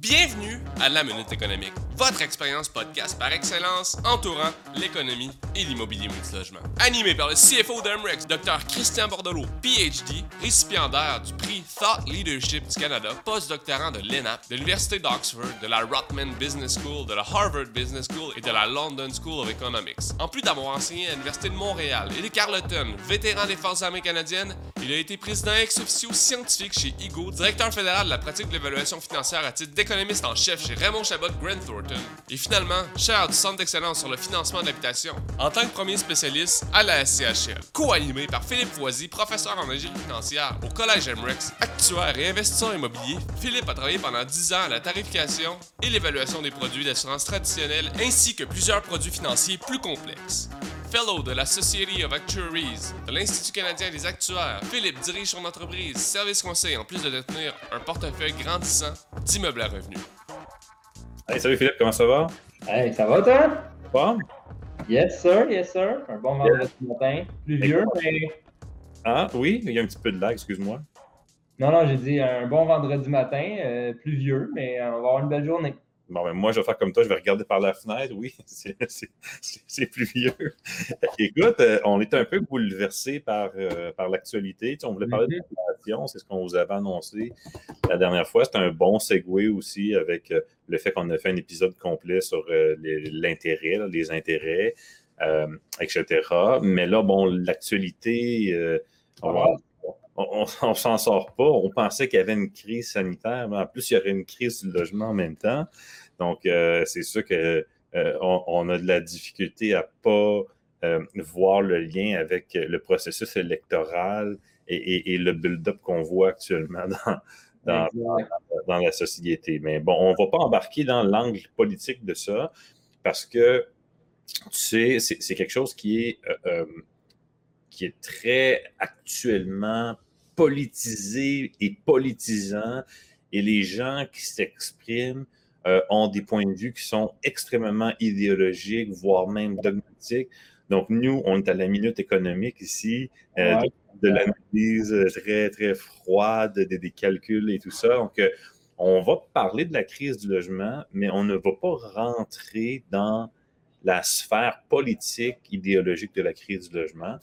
Bienvenue à La Minute Économique, votre expérience podcast par excellence entourant l'économie et l'immobilier multilogement. Animé par le CFO d'Emrex, Dr Christian Bordelot, PhD, récipiendaire du prix Thought Leadership du Canada, postdoctorant de l'ENAP, de l'Université d'Oxford, de la Rotman Business School, de la Harvard Business School et de la London School of Economics. En plus d'avoir enseigné à l'Université de Montréal et de Carleton, vétéran des Forces armées canadiennes, il a été président ex officio scientifique chez IGO, directeur fédéral de la pratique de l'évaluation financière à titre d'économiste en chef chez Raymond Chabot Grant Et finalement, chair du Centre d'excellence sur le financement d'habitation, en tant que premier spécialiste à la SCHL. Co-animé par Philippe Foisy, professeur en ingénierie financière au Collège MREX, actuaire et investisseur immobilier, Philippe a travaillé pendant 10 ans à la tarification et l'évaluation des produits d'assurance traditionnels ainsi que plusieurs produits financiers plus complexes. Fellow de la Society of Actuaries, de l'Institut canadien des actuaires, Philippe dirige son entreprise Service Conseil en plus de détenir un portefeuille grandissant d'immeubles à revenus. Hey, salut Philippe, comment ça va? Hey, ça va toi? Bon? Yes sir, yes sir. Un bon vendredi matin. Pluvieux, mais. Ah oui, il y a un petit peu de lag, excuse-moi. Non, non, j'ai dit un bon vendredi matin, euh, pluvieux, mais on va avoir une belle journée. Bon, ben moi, je vais faire comme toi, je vais regarder par la fenêtre. Oui, c'est pluvieux. Écoute, euh, on est un peu bouleversé par, euh, par l'actualité. Tu sais, on voulait parler de Mhm. l'inflation, c'est ce qu'on vous avait annoncé la dernière fois. C'est un bon segue aussi avec euh, le fait qu'on a fait un épisode complet sur euh, l'intérêt, les intérêts, euh, etc. Mais là, bon, l'actualité, euh, on va- on, on, s'en sort pas. On pensait qu'il y avait une crise sanitaire, mais en plus, il y aurait une crise du logement en même temps. Donc, euh, c'est sûr qu'on on a de la difficulté à pas euh, voir le lien avec le processus électoral et, et- et le build-up qu'on voit actuellement dans, dans, Exact. dans la société. Mais bon, on ne va pas embarquer dans l'angle politique de ça parce que, tu sais, c'est quelque chose qui est, euh, euh, qui est très actuellement politisé et politisant. Et les gens qui s'expriment euh, ont des points de vue qui sont extrêmement idéologiques, voire même dogmatiques. Donc, nous, on est à la minute économique ici, euh, Ouais. de, de l'analyse très, très froide, des, des calculs et tout ça. Donc, euh, on va parler de la crise du logement, mais on ne va pas rentrer dans la sphère politique, idéologique de la crise du logement.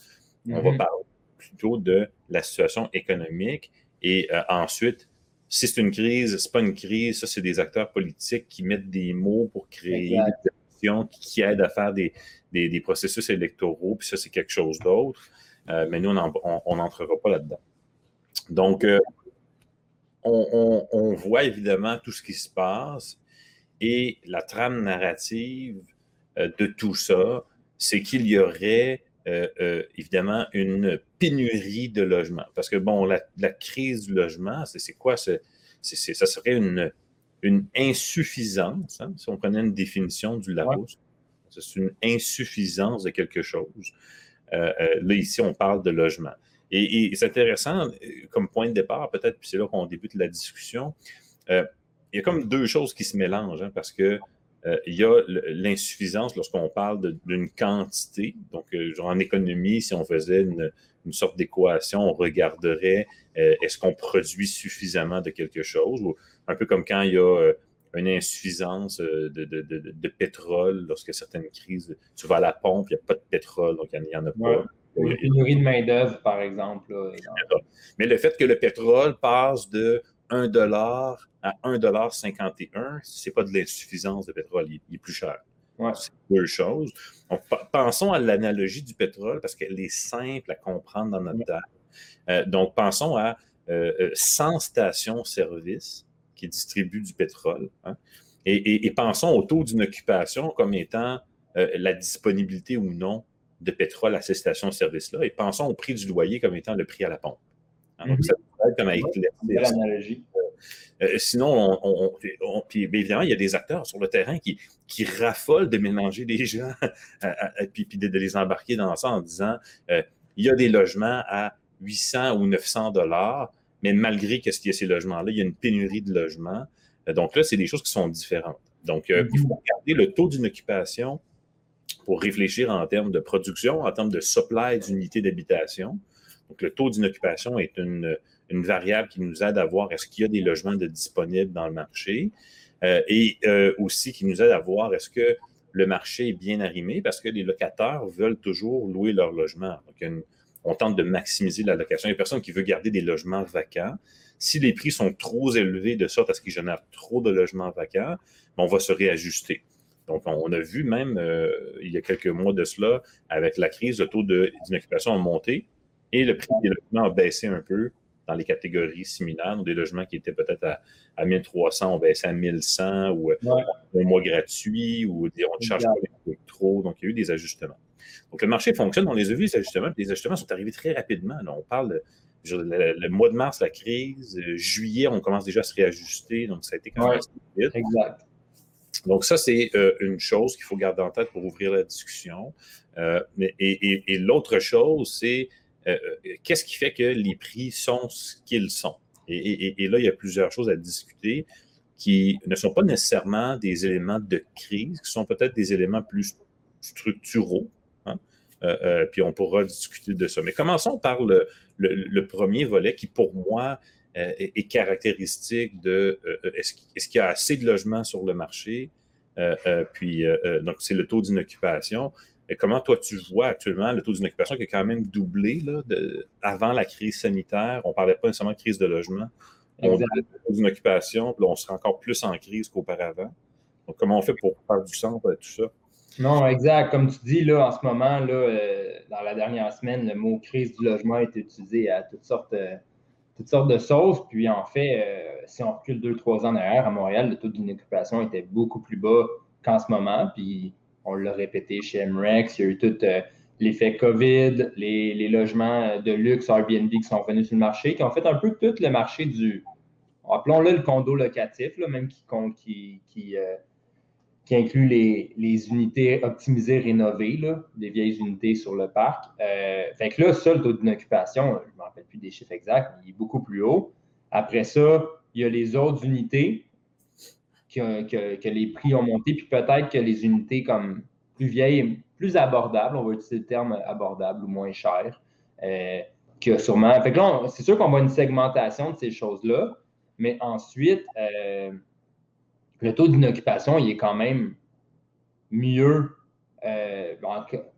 On va Mhm. parler plutôt de la situation économique et euh, ensuite, si c'est une crise, c'est pas une crise, ça, c'est des acteurs politiques qui mettent des mots pour créer Exact. des actions qui, qui aident à faire des, des- des processus électoraux, puis ça, c'est quelque chose d'autre. Euh, mais nous, on n'entrera pas là-dedans. Donc, euh, on, on- on voit évidemment tout ce qui se passe et la trame narrative de tout ça, c'est qu'il y aurait euh, euh, évidemment une pénurie de logements. Parce que, bon, la, la crise du logement, c'est quoi? C'est- c'est- ça serait une, une insuffisance, hein, si on prenait une définition du Larousse. C'est une insuffisance de quelque chose. Euh, là, ici, on parle de logement. Et, et c'est intéressant, comme point de départ, peut-être, puis c'est là qu'on débute la discussion. euh, il y a comme deux choses qui se mélangent, hein, parce que euh, il y a l'insuffisance lorsqu'on parle d'une quantité. Donc, euh, genre en économie, si on faisait une, une sorte d'équation, on regarderait euh, est-ce qu'on produit suffisamment de quelque chose, ou un peu comme quand il y a une insuffisance de, de- de- de pétrole, lorsque certaines crises, tu vas à la pompe, il n'y a pas de pétrole, donc il n'y en, a Ouais. pas. Ou une pénurie de main-d'œuvre, par exemple. là, Mais le fait que le pétrole passe de 1 dollar à 1,51 ce n'est pas de l'insuffisance de pétrole, il, il est plus cher. Ouais. C'est deux choses. Donc, pensons à l'analogie du pétrole parce qu'elle est simple à comprendre dans notre tête. Euh, donc, pensons à euh, euh, 100 stations-service qui distribuent du pétrole. hein. et, et- et pensons au taux d'une occupation comme étant euh, la disponibilité ou non de pétrole à ces stations-service-là. Et pensons au prix du loyer comme étant le prix à la pompe. Hein, donc, Mhm. ça peut être comme éclaircir analogie. euh, sinon, on, on- on- puis, bien évidemment, il y a des acteurs sur le terrain qui, qui raffolent de mélanger les gens et puis, puis de, de les embarquer dans ça en disant euh, il y a des logements à 800 ou 900 dollars, mais malgré qu'il y ait ces logements-là, il y a une pénurie de logements. Euh, donc là, c'est des choses qui sont différentes. Donc, euh, il faut regarder le taux d'une occupation pour réfléchir en termes de production, en termes de supply d'unités d'habitation. Donc, le taux d'inoccupation est une, une variable qui nous aide à voir est-ce qu'il y a des logements de disponibles dans le marché. et aussi qui nous aide à voir est-ce que le marché est bien arrimé parce que les locataires veulent toujours louer leur logement. Donc, on tente de maximiser la location. Il n'y a personne qui veut garder des logements vacants. Si les prix sont trop élevés de sorte à ce qu'ils génèrent trop de logements vacants, ben, on va se réajuster. Donc, on a vu même euh, il y a quelques mois de cela, avec la crise, le taux d'inoccupation a monté et le prix des logements a baissé un peu dans les catégories similaires. Donc, des logements qui étaient peut-être à, 1300 ont baissé à 1100 ou un mois gratuit ou on ne charge pas trop. Donc, il y a eu des ajustements. Donc, le marché fonctionne. On les a vus, les ajustements. Les ajustements sont arrivés très rapidement. on parle de, le, mois de mars, la crise. Euh, juillet, on commence déjà à se réajuster. Donc, ça a été quand même vite. Exact. Donc, ça, c'est euh, une chose qu'il faut garder en tête pour ouvrir la discussion. Euh, et, l'autre chose, c'est qu'est-ce qui fait que les prix sont ce qu'ils sont? Et, là, il y a plusieurs choses à discuter qui ne sont pas nécessairement des éléments de crise, qui sont peut-être des éléments plus structuraux. Hein. puis on pourra discuter de ça. Mais commençons par le, premier volet qui, pour moi, euh, est, caractéristique de euh, euh, est-ce qu'il y a assez de logements sur le marché? puis, donc, c'est le taux d'inoccupation. Et comment toi tu vois actuellement le taux d'inoccupation qui est quand même doublé là, avant la crise sanitaire? On ne parlait pas nécessairement de crise de logement. On a le taux d'inoccupation, puis on sera encore plus en crise qu'auparavant. Donc, comment on fait pour faire du sens avec tout ça? Non, exact. Comme tu dis, là, en ce moment, là, dans la dernière semaine, le mot crise du logement a été utilisé à toutes sortes, toutes sortes de sauces. Puis en fait, euh, si on recule deux, trois ans derrière, à Montréal, le taux d'inoccupation était beaucoup plus bas qu'en ce moment. Puis on l'a répété chez MREX, il y a eu tout euh, l'effet COVID, les, logements de luxe Airbnb qui sont revenus sur le marché, qui ont fait un peu tout le marché du, appelons-le le condo locatif, là, même qui, euh, inclut les, unités optimisées rénovées, là, des vieilles unités sur le parc. Euh, fait que là, ça, le taux d'inoccupation, je ne me rappelle plus des chiffres exacts, il est beaucoup plus haut. Après ça, il y a les autres unités que, les prix ont monté, puis peut-être que les unités comme plus vieilles, plus abordables, on va utiliser le terme abordable ou moins cher, euh, que sûrement. Là, c'est sûr qu'on voit une segmentation de ces choses-là, mais ensuite, euh, le taux d'inoccupation, il est quand même mieux, euh,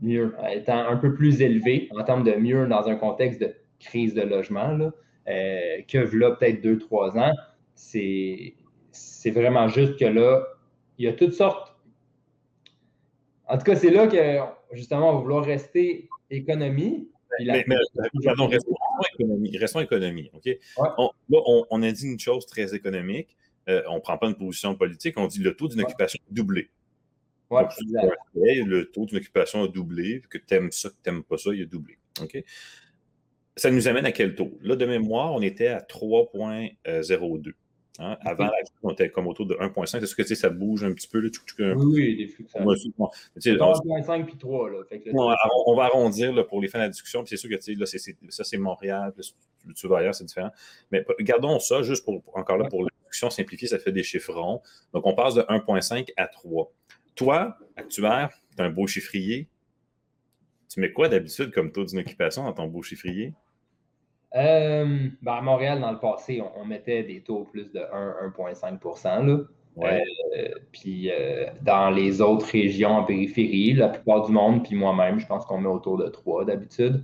mieux, étant un peu plus élevé en termes de mieux dans un contexte de crise de logement là, euh, que là, peut-être deux, trois ans. C'est, c'est vraiment juste que là, il y a toutes sortes. En tout cas, c'est là que justement, on va vouloir rester économie. mais, pardon, restons économie. Restons économie OK? On, là, on, a dit une chose très économique. Euh, on ne prend pas une position politique, on dit le taux d'inoccupation a doublé. Ouais, le taux d'inoccupation a doublé, que tu aimes ça, que tu n'aimes pas ça, il a doublé. OK? Ça nous amène à quel taux? Là, de mémoire, on était à 3,02. Hein? Avant la on était comme autour de 1,5. Est-ce que tu sais, ça bouge un petit peu? Là, oui, des flux. Ça... 1,5 puis 3. Là, on, va arrondir pour les fins de la discussion. Puis c'est sûr que là, ça, c'est Montréal. tu vas ailleurs, c'est différent. Mais gardons ça juste pour, encore là pour simplifiée, ça fait des chiffrons. Donc, on passe de 1,5 à 3. Toi, actuaire, tu as un beau chiffrier. Tu mets quoi d'habitude comme taux d'inoccupation dans ton beau chiffrier? Euh, ben, à Montréal, dans le passé, on, mettait des taux plus de 1,5% euh, puis euh, dans les autres régions en périphérie, la plupart du monde, puis moi-même, je pense qu'on met autour de 3 d'habitude.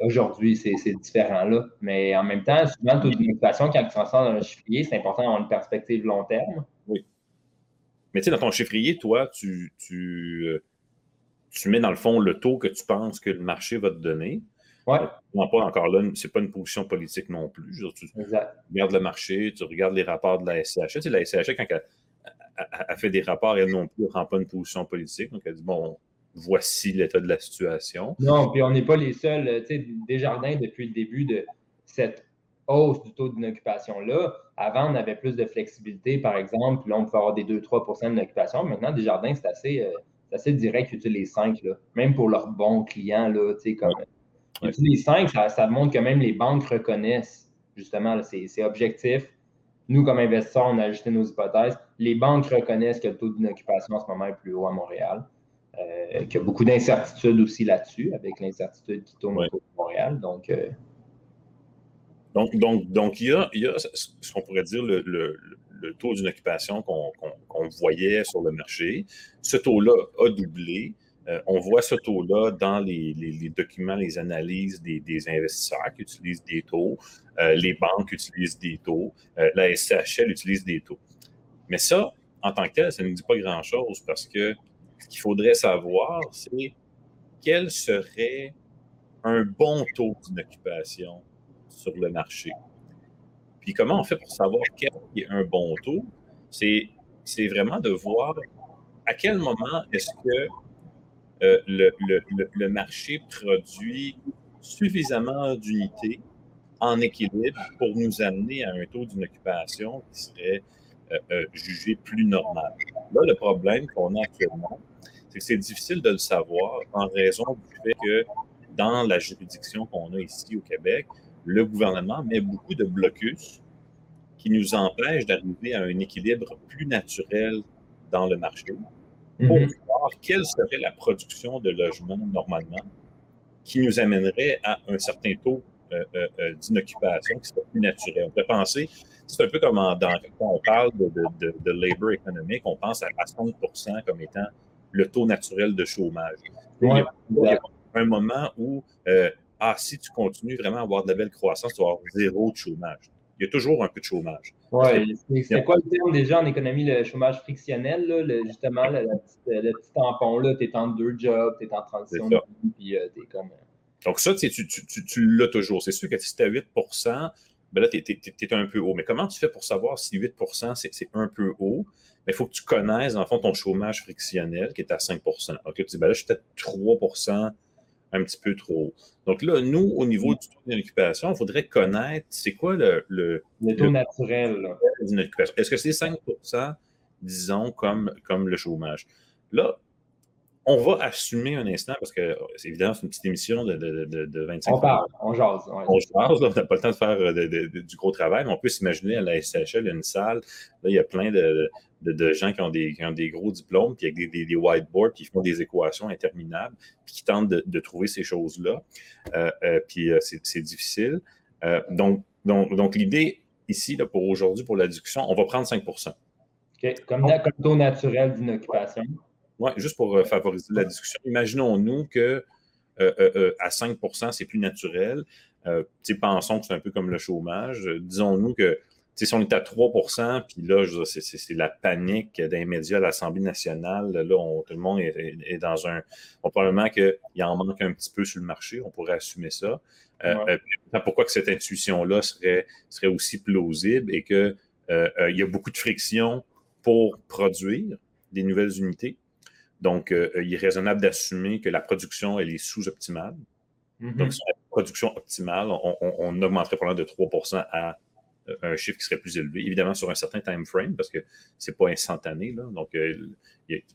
Aujourd'hui, c'est différent là. Mais en même temps, souvent, le taux d'inoccupation, quand tu transformes dans un chiffrier, c'est important d'avoir une perspective long terme. Oui. Mais tu sais, dans ton chiffrier, toi, tu, tu, tu, mets dans le fond le taux que tu penses que le marché va te donner. Ouais. Non, pas encore là, c'est pas une position politique non plus. tu regardes le marché, tu regardes les rapports de la SCH. Tu sais, la SCH, quand elle, elle, fait des rapports, elle non plus ne prend pas une position politique. Donc, elle dit, bon, voici l'état de la situation. Non, puis on n'est pas les seuls. Tu sais, Desjardins, depuis le début de cette hausse du taux d'inoccupation-là, avant, on avait plus de flexibilité, par exemple, puis là, on pouvait avoir des 2-3% d'inoccupation. Maintenant, Desjardins, c'est assez, euh, assez direct qu'ils utilisent les 5, là. même pour leurs bons clients. Là, tu sais, comme, les 5, ça, montre que même les banques reconnaissent, justement, c'est objectif. Nous, comme investisseurs, on a ajusté nos hypothèses. Les banques reconnaissent que le taux d'inoccupation en ce moment est plus haut à Montréal. Euh, qu'il y a beaucoup d'incertitudes aussi là-dessus, avec l'incertitude qui tourne autour de Montréal. Donc, euh, donc, donc, donc, il, y a, il y a ce qu'on pourrait dire le, taux d'une occupation qu'on voyait sur le marché. Ce taux-là a doublé. Euh, on voit ce taux-là dans les, documents, les analyses des, investisseurs qui utilisent des taux, euh, les banques utilisent des taux, euh, la SCHL utilise des taux. Mais ça, en tant que tel, ça ne dit pas grand-chose parce que ce qu'il faudrait savoir, c'est quel serait un bon taux d'une occupation sur le marché. Puis comment on fait pour savoir quel est un bon taux? C'est vraiment de voir à quel moment est-ce que euh, le, marché produit suffisamment d'unités en équilibre pour nous amener à un taux d'une occupation qui serait euh, euh, jugé plus normal. Là, le problème qu'on a actuellement, c'est que c'est difficile de le savoir en raison du fait que dans la juridiction qu'on a ici au Québec, le gouvernement met beaucoup de blocus qui nous empêchent d'arriver à un équilibre plus naturel dans le marché pour mhm. voir quelle serait la production de logements normalement qui nous amènerait à un certain taux euh, euh, euh, d'inoccupation qui serait plus naturel. On peut penser, c'est un peu comme dans, quand on parle de, de, de, labor économique, on pense à, 60% comme étant le taux naturel de chômage. Il, y a, un moment où, ah, si tu continues vraiment à avoir de la belle croissance, tu vas avoir zéro de chômage il y a toujours un peu de chômage. Oui, c'est quoi le terme déjà en économie, le chômage frictionnel, là, justement, le, petit tampon, tu es en deux jobs, tu es en transition de vie, puis euh, tu es comme. Euh, Donc, ça, tu, tu, tu, l'as toujours. C'est sûr que si tu à 8 ben là, tu es, un peu haut. Mais comment tu fais pour savoir si 8% c'est un peu haut? Il faut que tu connaisses, en fond, ton chômage frictionnel qui est à 5 OK, tu dis, ben là, je suis peut-être 3 un petit peu trop. Donc là, nous, au niveau du taux d'occupation, il faudrait connaître c'est quoi le, le, taux naturel Est-ce que c'est 5% disons, comme, comme le chômage? Là, on va assumer un instant, parce que c'est évidemment, c'est une petite émission de, de, de, 25 On parle, on jase. On jase, on n'a pas le temps de faire euh, du gros travail, mais on peut s'imaginer à la SHL, une salle, là, il y a plein de, gens qui ont, des, ont des gros diplômes, puis avec des, des, whiteboards, qui font des équations interminables, puis qui tentent de, trouver ces choses-là. Euh, euh, puis c'est difficile. donc, donc, donc l'idée ici, là, pour aujourd'hui, pour la discussion, on va prendre 5 OK. Comme, comme taux naturel d'inoccupation. Juste pour euh, favoriser la discussion. Imaginons-nous que euh, euh, à 5% c'est plus naturel. pensons que c'est un peu comme le chômage. Disons-nous que si on est à 3% puis là, c'est la panique des médias à l'Assemblée nationale. Là, tout le monde est, dans un. probablement qu'il en manque un petit peu sur le marché. On pourrait assumer ça. pourquoi que cette intuition-là serait, serait aussi plausible et qu'il il y a beaucoup de friction pour produire des nouvelles unités? Donc, euh, il est raisonnable d'assumer que la production, elle est sous-optimale. Mm-hmm. Donc, sur la production optimale, on, augmenterait probablement de 3% à euh, un chiffre qui serait plus élevé. Évidemment, sur un certain time frame, parce que ce n'est pas instantané. Donc, euh,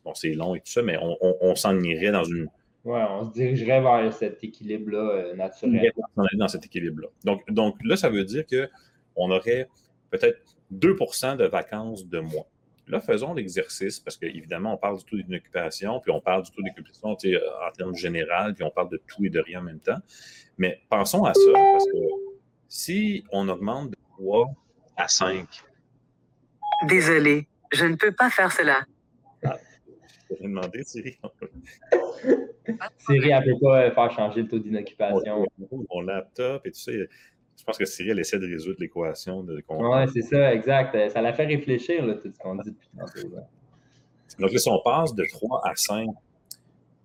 bon, c'est long et tout ça, mais on, s'en irait dans une. Oui, on se dirigerait vers cet équilibre-là naturel. Dans cet équilibre-là. Donc, donc, là, ça veut dire qu'on aurait peut-être 2% de vacances de moins. Là, faisons l'exercice, parce qu'évidemment, on parle du taux d'inoccupation, puis on parle du taux d'occupation en termes généraux, puis on parle de tout et de rien en même temps. Mais pensons à ça, parce que si on augmente de 3 à 5. Désolé, je ne peux pas faire cela. Ah, je vais demander, Siri. Siri, elle ne peut pas faire changer le taux d'inoccupation. Mon laptop et tout ça, je pense que Cyril essaie de résoudre l'équation. De... Oui, c'est ça, exact. Ça l'a fait réfléchir, là, tout ce qu'on dit depuis tantôt. Donc là, si on passe de 3 à 5,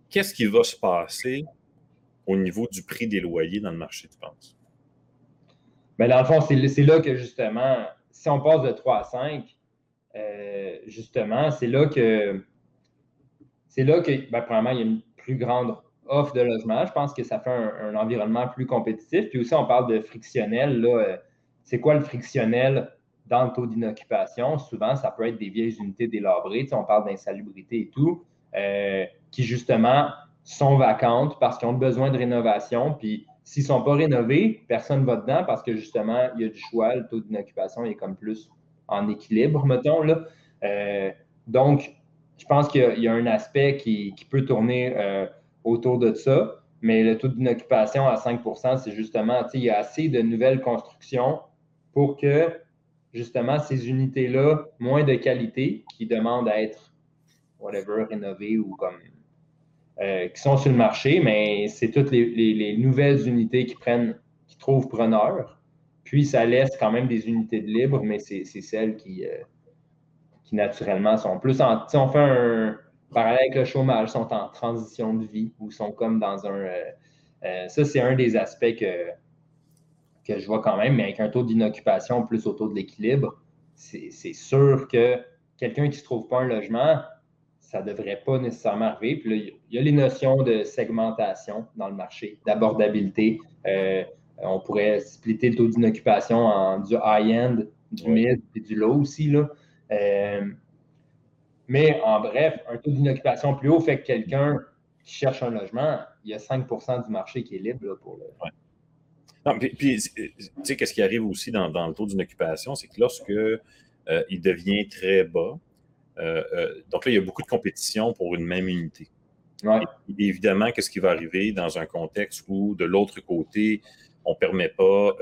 qu'est-ce qui va se passer au niveau du prix des loyers dans le marché, tu penses? Bien, dans le fond, c'est là que justement, si on passe de 3 à 5, euh, justement, c'est là que c'est là que, ben, premièrement, il y a une plus grande offre de logement. Je pense que ça fait un, environnement plus compétitif. Puis aussi, on parle de frictionnel. Euh, c'est quoi le frictionnel dans le taux d'inoccupation? Souvent, ça peut être des vieilles unités délabrées. on parle d'insalubrité et tout, euh, qui justement sont vacantes parce qu'ils ont besoin de rénovation. Puis s'ils ne sont pas rénovés, personne ne va dedans parce que justement, il y a du choix. Le taux d'inoccupation est comme plus en équilibre, mettons. Là. Euh, donc, je pense qu'il y, a un aspect qui, peut tourner autour de ça. Mais le taux d'inoccupation à 5% c'est justement, il y a assez de nouvelles constructions pour que, justement ces unités-là, moins de qualité, qui demandent à être, whatever, rénovées ou comme. Euh, qui sont sur le marché, mais c'est toutes les, nouvelles unités qui prennent, qui trouvent preneur. Puis ça laisse quand même des unités de libre, mais c'est celles qui, euh, qui naturellement sont plus en. Si on fait un parallèle avec le chômage, sont en transition de vie ou sont comme dans un. Euh, ça, c'est un des aspects que, que je vois quand même, mais avec un taux d'inoccupation plus autour de l'équilibre, c'est sûr que quelqu'un qui ne se trouve pas un logement, ça ne devrait pas nécessairement arriver. Puis là, il y a les notions de segmentation dans le marché, d'abordabilité. Euh, on pourrait splitter le taux d'inoccupation en du high-end, du mid et du low aussi. Là. Euh, mais en bref, un taux d'inoccupation plus haut fait que quelqu'un qui cherche un logement, il y a 5% du marché qui est libre pour le. Non, puis, tu sais, qu'est-ce qui arrive aussi dans, le taux d'inoccupation, c'est que lorsque euh, il devient très bas, euh, euh, donc là, il y a beaucoup de compétition pour une même unité. évidemment, qu'est-ce qui va arriver dans un contexte où, de l'autre côté, on ne permet pas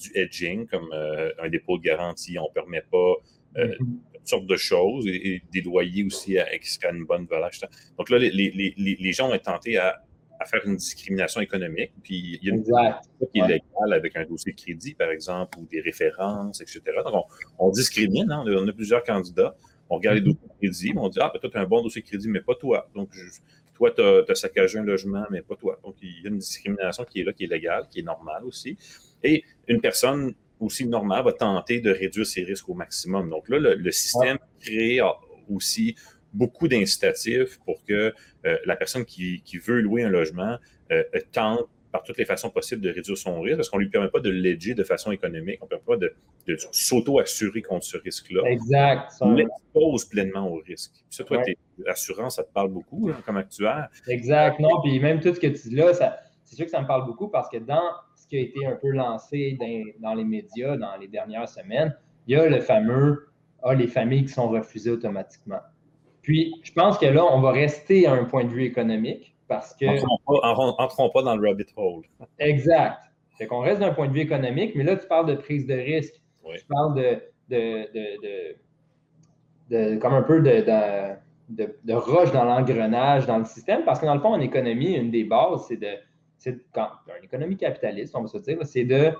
du hedging, comme un dépôt de garantie, on ne permet pas mm-hmm. toutes sortes de choses, et, des loyers aussi à, qui seraient une bonne valeur. Donc là, les, les gens ont tenté à à faire une discrimination économique. Puis il y a une qui est légale avec un dossier de crédit, par exemple, ou des références, etc. Donc on, discrimine, hein. on a plusieurs candidats. On regarde les mm-hmm. dossiers de crédit, on dit Ah, ben, toi, tu as un bon dossier de crédit, mais pas toi. Donc, toi, tu as, saccagé un logement, mais pas toi. Donc, il y a une discrimination qui est là, qui est légale, qui est normale aussi. Et une personne aussi normale va tenter de réduire ses risques au maximum. Donc là, le, système crée aussi beaucoup d'incitatifs pour que euh, la personne qui, veut louer un logement euh, tente par toutes les façons possibles de réduire son risque, parce qu'on ne lui permet pas de l'aider de façon économique, on ne permet pas de, s'auto-assurer contre ce risque-là. Exact. On l'expose pleinement au risque. Puis ça, toi, l'assurance, ça te parle beaucoup comme actuaire. Exact. Non, puis même tout ce que tu dis là, c'est sûr que ça me parle beaucoup parce que dans qui a été un peu lancé dans, les médias dans les dernières semaines, il y a le fameux ah, les familles qui sont refusées automatiquement. Puis, je pense que là, on va rester à un point de vue économique parce que. Entrons pas, dans le rabbit hole. Exact. Fait qu'on reste d'un point de vue économique, mais là, tu parles de prise de risque. Tu parles de, de, de, comme un peu de, de, de roche dans l'engrenage, dans le système, parce que dans le fond, en économie, une des bases, c'est de. C'est quand, une économie capitaliste, on va se dire, c'est de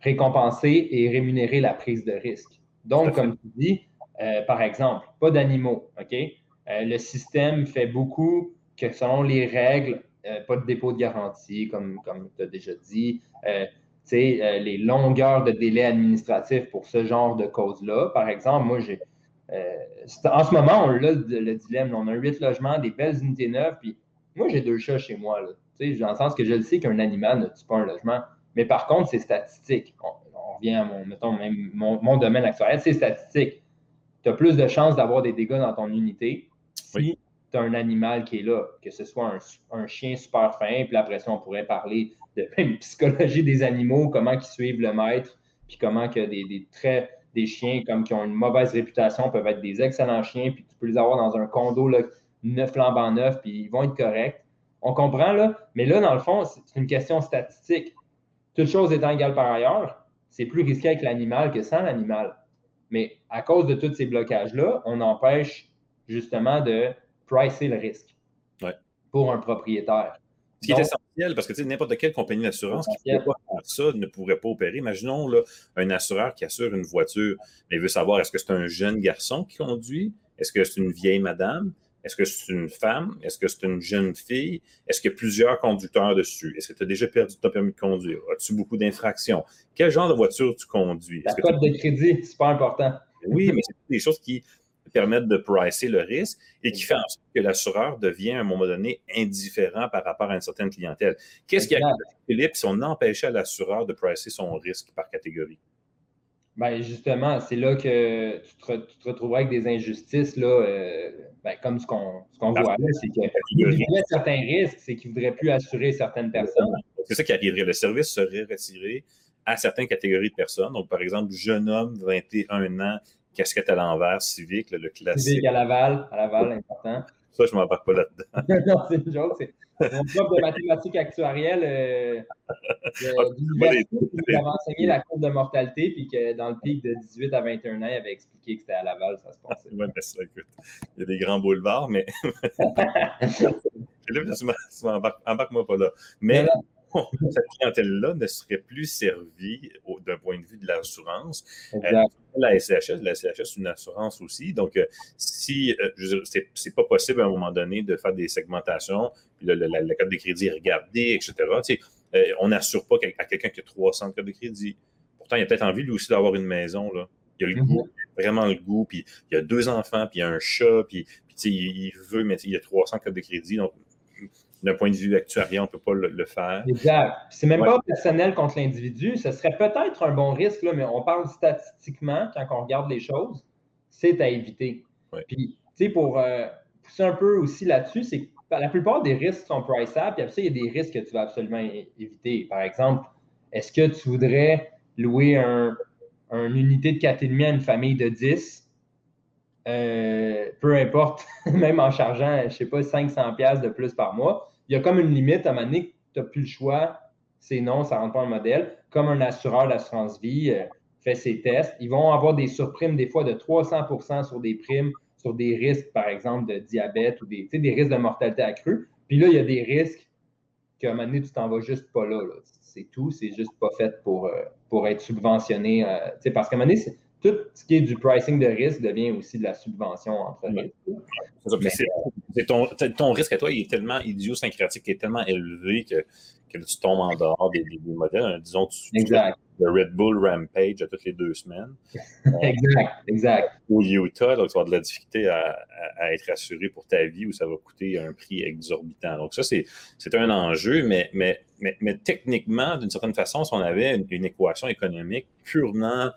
récompenser et rémunérer la prise de risque. Donc, comme tu dis, euh, par exemple, pas d'animaux, OK? Euh, le système fait beaucoup que selon les règles, euh, pas de dépôt de garantie, comme, comme tu as déjà dit, les longueurs de délai administratif pour ce genre de causes-là. Par exemple, moi, j'ai. en ce moment, on a le, dilemme. On a huit logements, des belles unités neuves, puis moi, j'ai deux chats chez moi. Là, dans le sens que je le sais qu'un animal ne tue pas un logement. Mais par contre, c'est statistique. On, revient à mon, mettons, même mon, mon domaine actuel, c'est statistique tu as plus de chances d'avoir des dégâts dans ton unité si tu as un animal qui est là, que ce soit un, chien super fin, puis après ça, on pourrait parler de même psychologie des animaux, comment ils suivent le maître, puis comment que des, des traits des chiens comme qui ont une mauvaise réputation peuvent être des excellents chiens, puis tu peux les avoir dans un condo là, neuf flambant neuf, puis ils vont être corrects. On comprend là, mais là, dans le fond, c'est une question statistique. Toute chose étant égale par ailleurs, c'est plus risqué avec l'animal que sans l'animal. Mais à cause de tous ces blocages-là, on empêche justement de pricer le risque pour un propriétaire. Ce qui est essentiel, parce que n'importe quelle compagnie d'assurance qui ne peut pas faire ça ne pourrait pas opérer. Imaginons là, un assureur qui assure une voiture, mais veut savoir est-ce que c'est un jeune garçon qui conduit, est-ce que c'est une vieille madame, est-ce que c'est une femme? Est-ce que c'est une jeune fille? Est-ce qu'il y a plusieurs conducteurs dessus? Est-ce que tu as déjà perdu ton permis de conduire? As-tu beaucoup d'infractions? Quel genre de voiture tu conduis? La cote de crédit, c'est pas important. Oui, mais c'est des choses qui permettent de pricer le risque et qui font en sorte que l'assureur devient à un moment donné indifférent par rapport à une certaine clientèle. Qu'est-ce qui arrive, Philippe, si on empêchait l'assureur de pricer son risque par catégorie? Ben justement, c'est là que tu te, tu retrouveras avec des injustices, là, euh, ben, comme ce qu'on voit là, c'est qu'il y certains risques, c'est qu'il ne voudrait plus assurer certaines personnes. C'est ça qui arriverait. Le service serait retiré à certaines catégories de personnes. Donc, par exemple, jeune homme, 21 ans, casquette à l'envers, civique, le classique. Civique à Laval, à Laval, important. Ça, je ne m'embarque pas là-dedans. non, c'est une joke. Mon prof de mathématiques actuarielles euh, de, d'université qui avait enseigné la courbe de mortalité, puis que dans le pic de 18 à 21 ans, il avait expliqué que c'était à Laval, ça se passait. Ouais, mais ça, écoute, il y a des grands boulevards, mais. là, tu m'embarques-moi pas là. Mais. Cette clientèle-là ne serait plus servie d'un point de vue de l'assurance. Euh, la SCHS, la SCHS, c'est une assurance aussi. Donc, euh, si, euh, c'est pas possible à un moment donné de faire des segmentations, puis le, la, carte de crédit est regardée, etc. Tu sais, on n'assure pas à quelqu'un qui a 300 cartes de crédit. Pourtant, il a peut-être envie lui aussi d'avoir une maison. Là. Il a le goût, mm-hmm. vraiment le goût, puis il a deux enfants, puis il a un chat, puis, puis il, il veut, mais il a 300 cartes de crédit. Donc, d'un point de vue actuariel, on ne peut pas le, faire. Exact. C'est même pas personnel contre l'individu. Ce serait peut-être un bon risque, là, mais on parle statistiquement, quand on regarde les choses, c'est à éviter. Puis, tu sais, pour euh, pousser un peu aussi là-dessus, c'est que la plupart des risques sont priceables, puis après ça, il y a des risques que tu vas absolument éviter. Par exemple, est-ce que tu voudrais louer un, une unité de 4,5 à une famille de 10? Euh, peu importe, même en chargeant, je ne sais pas, 500$ de plus par mois, il y a comme une limite à un moment donné, tu n'as plus le choix, c'est non, ça ne rentre pas dans le modèle. Comme un assureur d'assurance vie euh, fait ses tests, ils vont avoir des surprimes des fois de 300% sur des primes, sur des risques, par exemple, de diabète ou des, des risques de mortalité accrue. Puis là, il y a des risques qu'à un moment donné, tu t'en vas juste pas là. C'est tout, c'est juste pas fait pour, euh, pour être subventionné. parce qu'à un moment donné, tout ce qui est du pricing de risque devient aussi de la subvention entre risques. ton, risque à toi il est tellement idiosyncratique, il est tellement élevé que, que tu tombes en dehors des, modèles. Disons, tu, exact. le Red Bull Rampage à toutes les deux semaines. exact, exact. Au Utah, donc, tu vas de la difficulté à, être assuré pour ta vie ou ça va coûter un prix exorbitant. Donc, ça, c'est un enjeu, mais, mais, mais, techniquement, d'une certaine façon, si on avait une équation économique purement euh,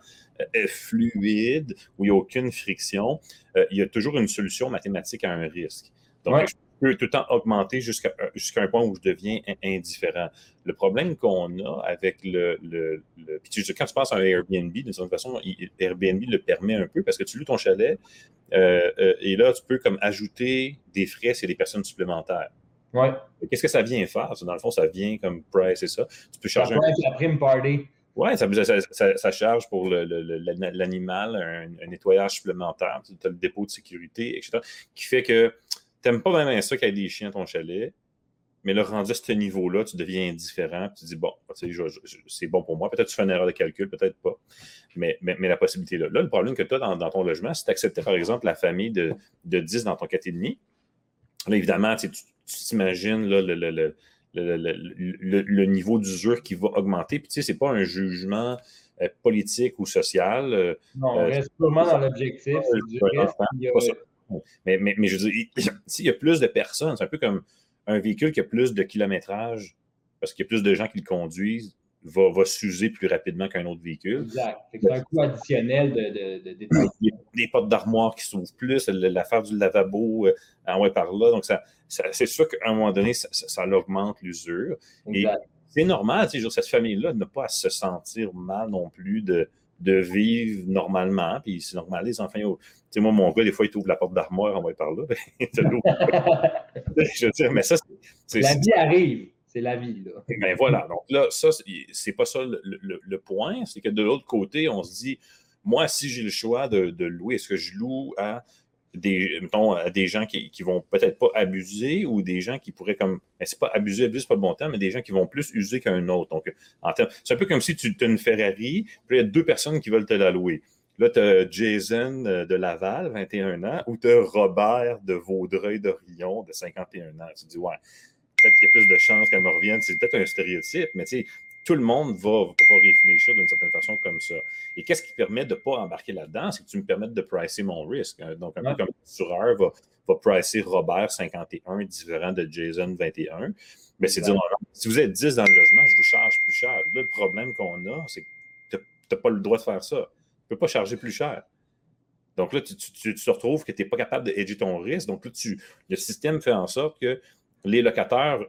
fluide, où il n'y a aucune friction, euh, il y a toujours une solution mathématique à un risque. Donc, je peux tout le temps augmenter jusqu'à un point où je deviens indifférent. Le problème qu'on a avec le, le, Puis quand tu passes à un Airbnb, d'une certaine façon, Airbnb le permet un peu parce que tu loues ton chalet euh, et là, tu peux comme ajouter des frais c'est des personnes supplémentaires. Ouais. Qu'est-ce que ça vient faire? Dans le fond, ça vient comme price et ça. Tu peux charger. La prime party. Oui, ça, charge pour l'animal un, nettoyage supplémentaire. Tu as le dépôt de sécurité, etc. Qui fait que tu n'aimes pas vraiment ça qu'il y ait des chiens à ton chalet, mais le rendu à ce niveau-là, tu deviens indifférent. Tu te dis, bon, c'est bon pour moi. Peut-être tu fais une erreur de calcul, peut-être pas. Mais, la possibilité là. Là, le problème que tu as dans, ton logement, si tu acceptais, par exemple, la famille de, de 10 dans ton 4,5, là, évidemment, tu t'imagines le, le le, niveau d'usure qui va augmenter. Puis, tu sais, ce n'est pas un jugement euh, politique ou social. Euh, non, on euh, reste purement dans l'objectif. Mais, mais, mais, je veux dire, s'il y a plus de personnes, c'est un peu comme un véhicule qui a plus de kilométrage, parce qu'il y a plus de gens qui le conduisent, va, va s'user plus rapidement qu'un autre véhicule. Exact. C'est un coût additionnel de, de, de, Des portes d'armoire qui s'ouvrent plus, l'affaire du lavabo en ouais par là. Donc, ça, c'est sûr qu'à un moment donné, ça, ça, augmente l'usure. Et c'est normal, tu sais, cette famille-là n'a pas à se sentir mal non plus de, de vivre normalement. Puis c'est normal, les enfants. Tu sais, moi, mon gars, des fois, il ouvre la porte d'armoire, on va par là. je veux dire, mais ça, c'est. La vie arrive. C'est la vie, là. Ben voilà. Donc là, ça, c'est pas ça le, point. C'est que de l'autre côté, on se dit, moi, si j'ai le choix de, de louer, est-ce que je loue à des, mettons, à des gens qui, qui vont peut-être pas abuser ou des gens qui pourraient comme, ben, c'est pas abuser, abuser, c'est pas le bon temps, mais des gens qui vont plus user qu'un autre. Donc, c'est un peu comme si tu as une Ferrari, puis il y a deux personnes qui veulent te la louer. Là, tu as Jason euh, de Laval, 21 ans, ou tu as Robert de Vaudreuil-Dorion, de 51 ans. Tu te dis, ouais, peut-être qu'il y a plus de chances qu'elle me revienne. C'est peut-être un stéréotype, mais tu sais, tout le monde va, va réfléchir d'une certaine façon comme ça. Et qu'est-ce qui permet de ne pas embarquer là-dedans? C'est que tu me permettes de pricer mon risque. Hein. Donc, un peu comme l'assureur va, va pricer Robert 51 différent de Jason 21. Mais c'est dire, si vous êtes 10 dans le logement, je vous charge plus cher. Là, le problème qu'on a, c'est que tu n'as pas le droit de faire ça. Tu ne peux pas charger plus cher. Donc là, tu, te retrouves que tu n'es pas capable de hedger ton risque. Donc là, tu, le système fait en sorte que les locataires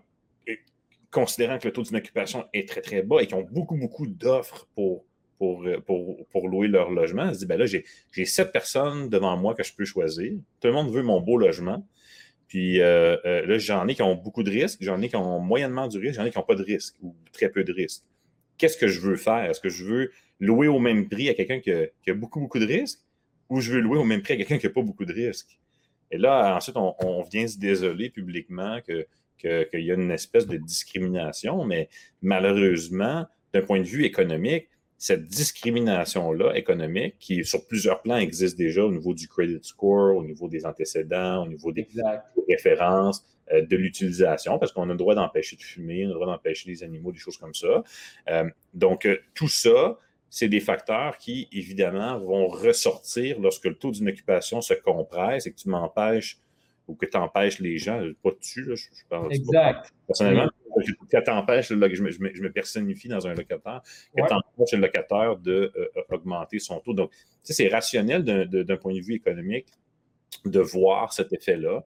considérant que le taux d'inoccupation est très, très bas et qui ont beaucoup, beaucoup d'offres pour, pour, louer leur logement. Se dit, ben là, j'ai sept personnes devant moi que je peux choisir. Tout le monde veut mon beau logement. Puis euh, euh, là, j'en ai qui ont beaucoup de risques, j'en ai qui ont moyennement du risque, j'en ai qui n'ont pas de risque ou très peu de risques. Qu'est-ce que je veux faire? Est-ce que je veux louer au même prix à quelqu'un qui, qui, a beaucoup, beaucoup de risques ou je veux louer au même prix à quelqu'un qui n'a pas beaucoup de risques? Et là, ensuite, on, vient se désoler publiquement qu'il que, y a une espèce de discrimination, mais malheureusement, d'un point de vue économique, cette discrimination-là économique, qui sur plusieurs plans existe déjà au niveau du credit score, au niveau des antécédents, au niveau des références, euh, de l'utilisation, parce qu'on a le droit d'empêcher de fumer, on a le droit d'empêcher les animaux, des choses comme ça. Euh, donc, euh, tout ça, c'est des facteurs qui, évidemment, vont ressortir lorsque le taux d'une occupation se compresse et que tu m'empêches ou que tu empêches les gens, pas dessus, là, je, je Exact. personnellement, que tu je, me, je, me, personnifie dans un locataire, que tu empêches le locataire d'augmenter son taux. Donc, c'est rationnel d'un point de vue économique de voir cet effet-là.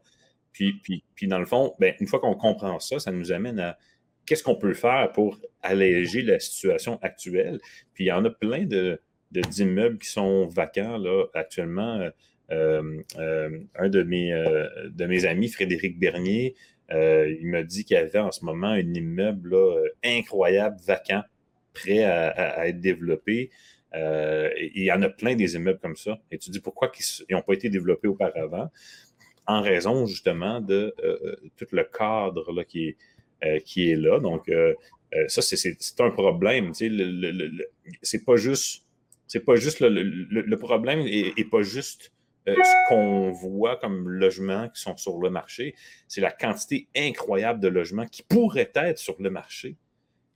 Puis, puis, puis, dans le fond, ben, une fois qu'on comprend ça, ça nous amène à qu'est-ce qu'on peut faire pour alléger la situation actuelle? Puis il y en a plein de, d'immeubles qui sont vacants là, actuellement. Euh, euh, un de mes, euh, de mes amis, Frédéric Bernier, il m'a dit qu'il y avait en ce moment un immeuble incroyable, vacant, prêt à, être développé. il y en a plein des immeubles comme ça. Et tu dis pourquoi ils n'ont pas été développés auparavant? En raison justement de tout le cadre là, qui, est, qui est là. Donc, ça, c'est un problème. Tu sais, c'est pas juste. C'est pas juste le, problème et pas juste euh, ce qu'on voit comme logements qui sont sur le marché, c'est la quantité incroyable de logements qui pourraient être sur le marché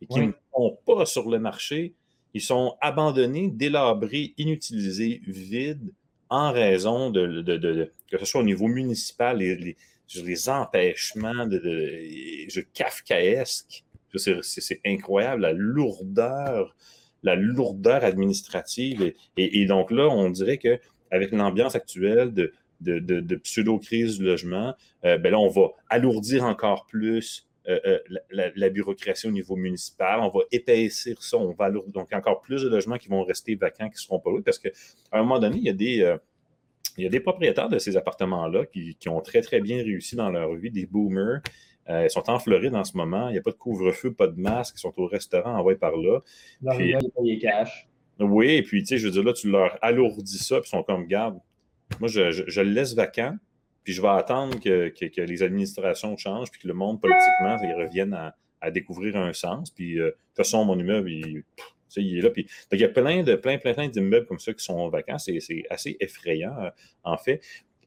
et qui ne sont pas sur le marché. Ils sont abandonnés, délabrés, inutilisés, vides en raison de, que ce soit au niveau municipal, les, les, empêchements de, de, kafkaesque. C'est incroyable, la lourdeur, la lourdeur administrative. et donc là, on dirait que avec l'ambiance actuelle de, de, pseudo-crise du logement, euh, ben là, on va alourdir encore plus euh, euh, la, bureaucratie au niveau municipal. On va épaissir ça. On va alourdir. Donc, encore plus de logements qui vont rester vacants, qui ne seront pas loués, parce qu'à un moment donné, il y a des. Il y a des propriétaires de ces appartements-là qui, ont très, très bien réussi dans leur vie, des boomers. ils sont en Floride en ce moment. Il n'y a pas de couvre-feu, pas de masque. Ils sont au restaurant, envoyés par là. Puis, il cash. Oui, et puis, tu sais, je veux dire, là, tu leur alourdis ça, puis ils sont comme, garde, moi, je, le laisse vacant, puis je vais attendre que, les administrations changent, puis que le monde, politiquement, ils reviennent à, découvrir un sens. Puis, euh, de toute façon, mon immeuble, il, il est là. Puis, il y a plein de plein, plein, plein d'immeubles comme ça qui sont vacants. C'est assez effrayant, euh, en fait.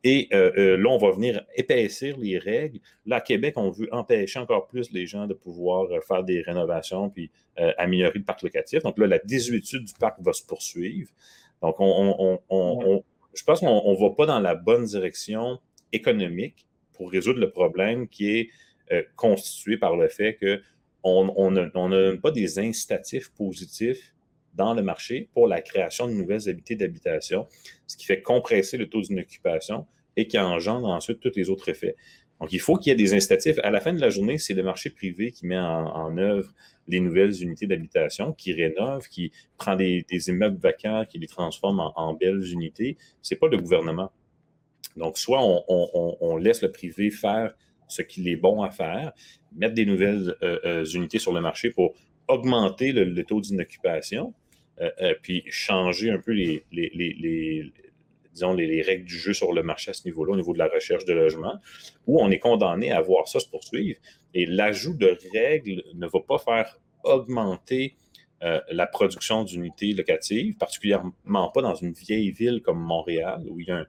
Et euh, euh, là, on va venir épaissir les règles. Là, à Québec, on veut empêcher encore plus les gens de pouvoir euh, faire des rénovations puis améliorer le parc locatif. Donc là, la désuétude du parc va se poursuivre. Donc, je pense qu'on ne va pas dans la bonne direction économique pour résoudre le problème qui est constitué par le fait qu'on n'a pas des incitatifs positifs dans le marché pour la création de nouvelles habités d'habitation, ce qui fait compresser le taux d'une occupation et qui engendre ensuite tous les autres effets. Donc, il faut qu'il y ait des incitatifs. À la fin de la journée, c'est le marché privé qui met en, œuvre les nouvelles unités d'habitation, qui rénove, qui prend des, immeubles vacants, qui les transforme en, belles unités. Ce n'est pas le gouvernement. Donc, soit on, laisse le privé faire ce qu'il est bon à faire, mettre des nouvelles euh, euh, unités sur le marché pour augmenter le, taux d'inoccupation, euh, puis changer un peu les, disons, les, règles du jeu sur le marché à ce niveau-là, au niveau de la recherche de logement, où on est condamné à voir ça se poursuivre. Et l'ajout de règles ne va pas faire augmenter la production d'unités locatives, particulièrement pas dans une vieille ville comme Montréal, où il y a un,